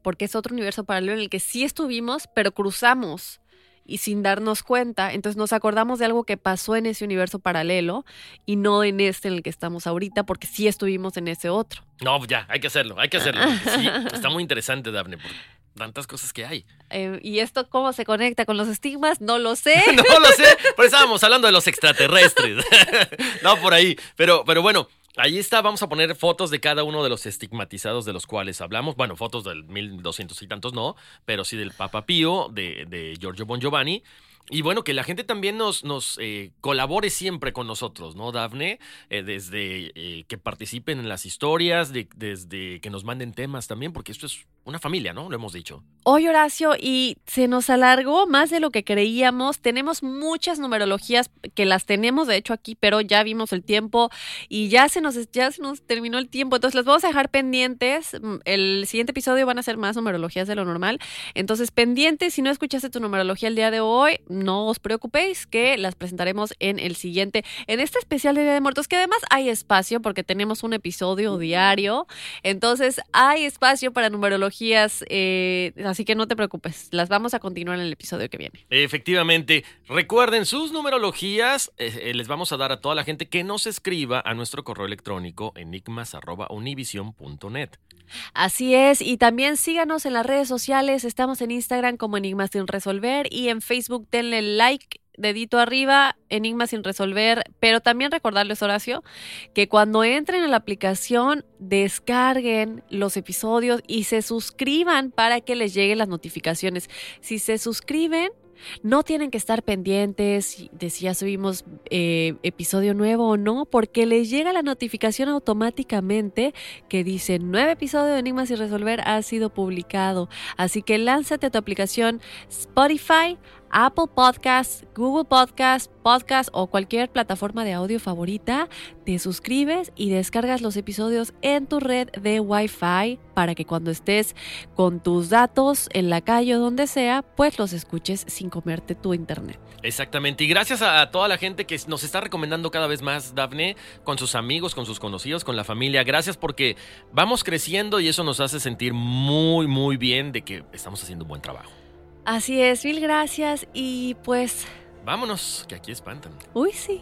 porque es otro universo paralelo en el que sí estuvimos, pero cruzamos y sin darnos cuenta, entonces nos acordamos de algo que pasó en ese universo paralelo y no en este en el que estamos ahorita, porque sí estuvimos en ese otro. No, ya, hay que hacerlo, hay que hacerlo. sí, está muy interesante, Daphne, por tantas cosas que hay. Eh, ¿Y esto cómo se conecta con los estigmas? No lo sé. No lo sé, pero estábamos hablando de los extraterrestres. no, por ahí. Pero, pero bueno, ahí está. Vamos a poner fotos de cada uno de los estigmatizados de los cuales hablamos. Bueno, fotos del 1200 y tantos no, pero sí del Papa Pío, de, de Giorgio Bon Giovanni. Y bueno, que la gente también nos, nos eh, colabore siempre con nosotros, ¿no, Dafne? Eh, desde eh, que participen en las historias, de- desde que nos manden temas también, porque esto es una familia, ¿no? Lo hemos dicho. Hoy, Horacio, y se nos alargó más de lo que creíamos. Tenemos muchas numerologías que las tenemos, de hecho, aquí, pero ya vimos el tiempo y ya se nos, ya se nos terminó el tiempo. Entonces, las vamos a dejar pendientes. Mm, El siguiente episodio van a ser más numerologías de lo normal. Entonces, pendientes, si no escuchaste tu numerología el día de hoy, no os preocupéis, que las presentaremos en el siguiente, en este especial de Día de Muertos, que además hay espacio porque tenemos un episodio diario. Entonces, hay espacio para eh, así que no te preocupes, las vamos a continuar en el episodio que viene. Efectivamente. Recuerden sus numerologías. eh, eh, les vamos a dar a toda la gente que nos escriba a nuestro correo electrónico enigmas.univision.net. Así es, y también síganos en las redes sociales, estamos en Instagram como Enigmas sin resolver y en Facebook denle like, dedito arriba, Enigmas sin resolver, pero también recordarles, Horacio, que cuando entren a la aplicación descarguen los episodios y se suscriban para que les lleguen las notificaciones. Si se suscriben, No tienen que estar pendientes de si ya subimos eh, episodio nuevo o no, porque les llega la notificación automáticamente que dice nuevo episodio de Enigmas y Resolver ha sido publicado. Así que lánzate a tu aplicación Spotify, Apple Podcasts, Google Podcasts, Podcast o cualquier plataforma de audio favorita, te suscribes y descargas los episodios en tu red de Wi-Fi para que cuando estés con tus datos en la calle o donde sea, pues los escuches sin comerte tu internet. Exactamente, y gracias a toda la gente que nos está recomendando cada vez más, Dafne, con sus amigos, con sus conocidos, con la familia. Gracias porque vamos creciendo y eso nos hace sentir muy, muy bien de que estamos haciendo un buen trabajo. Así es, mil gracias y pues... Vámonos, que aquí espantan. Uy, sí.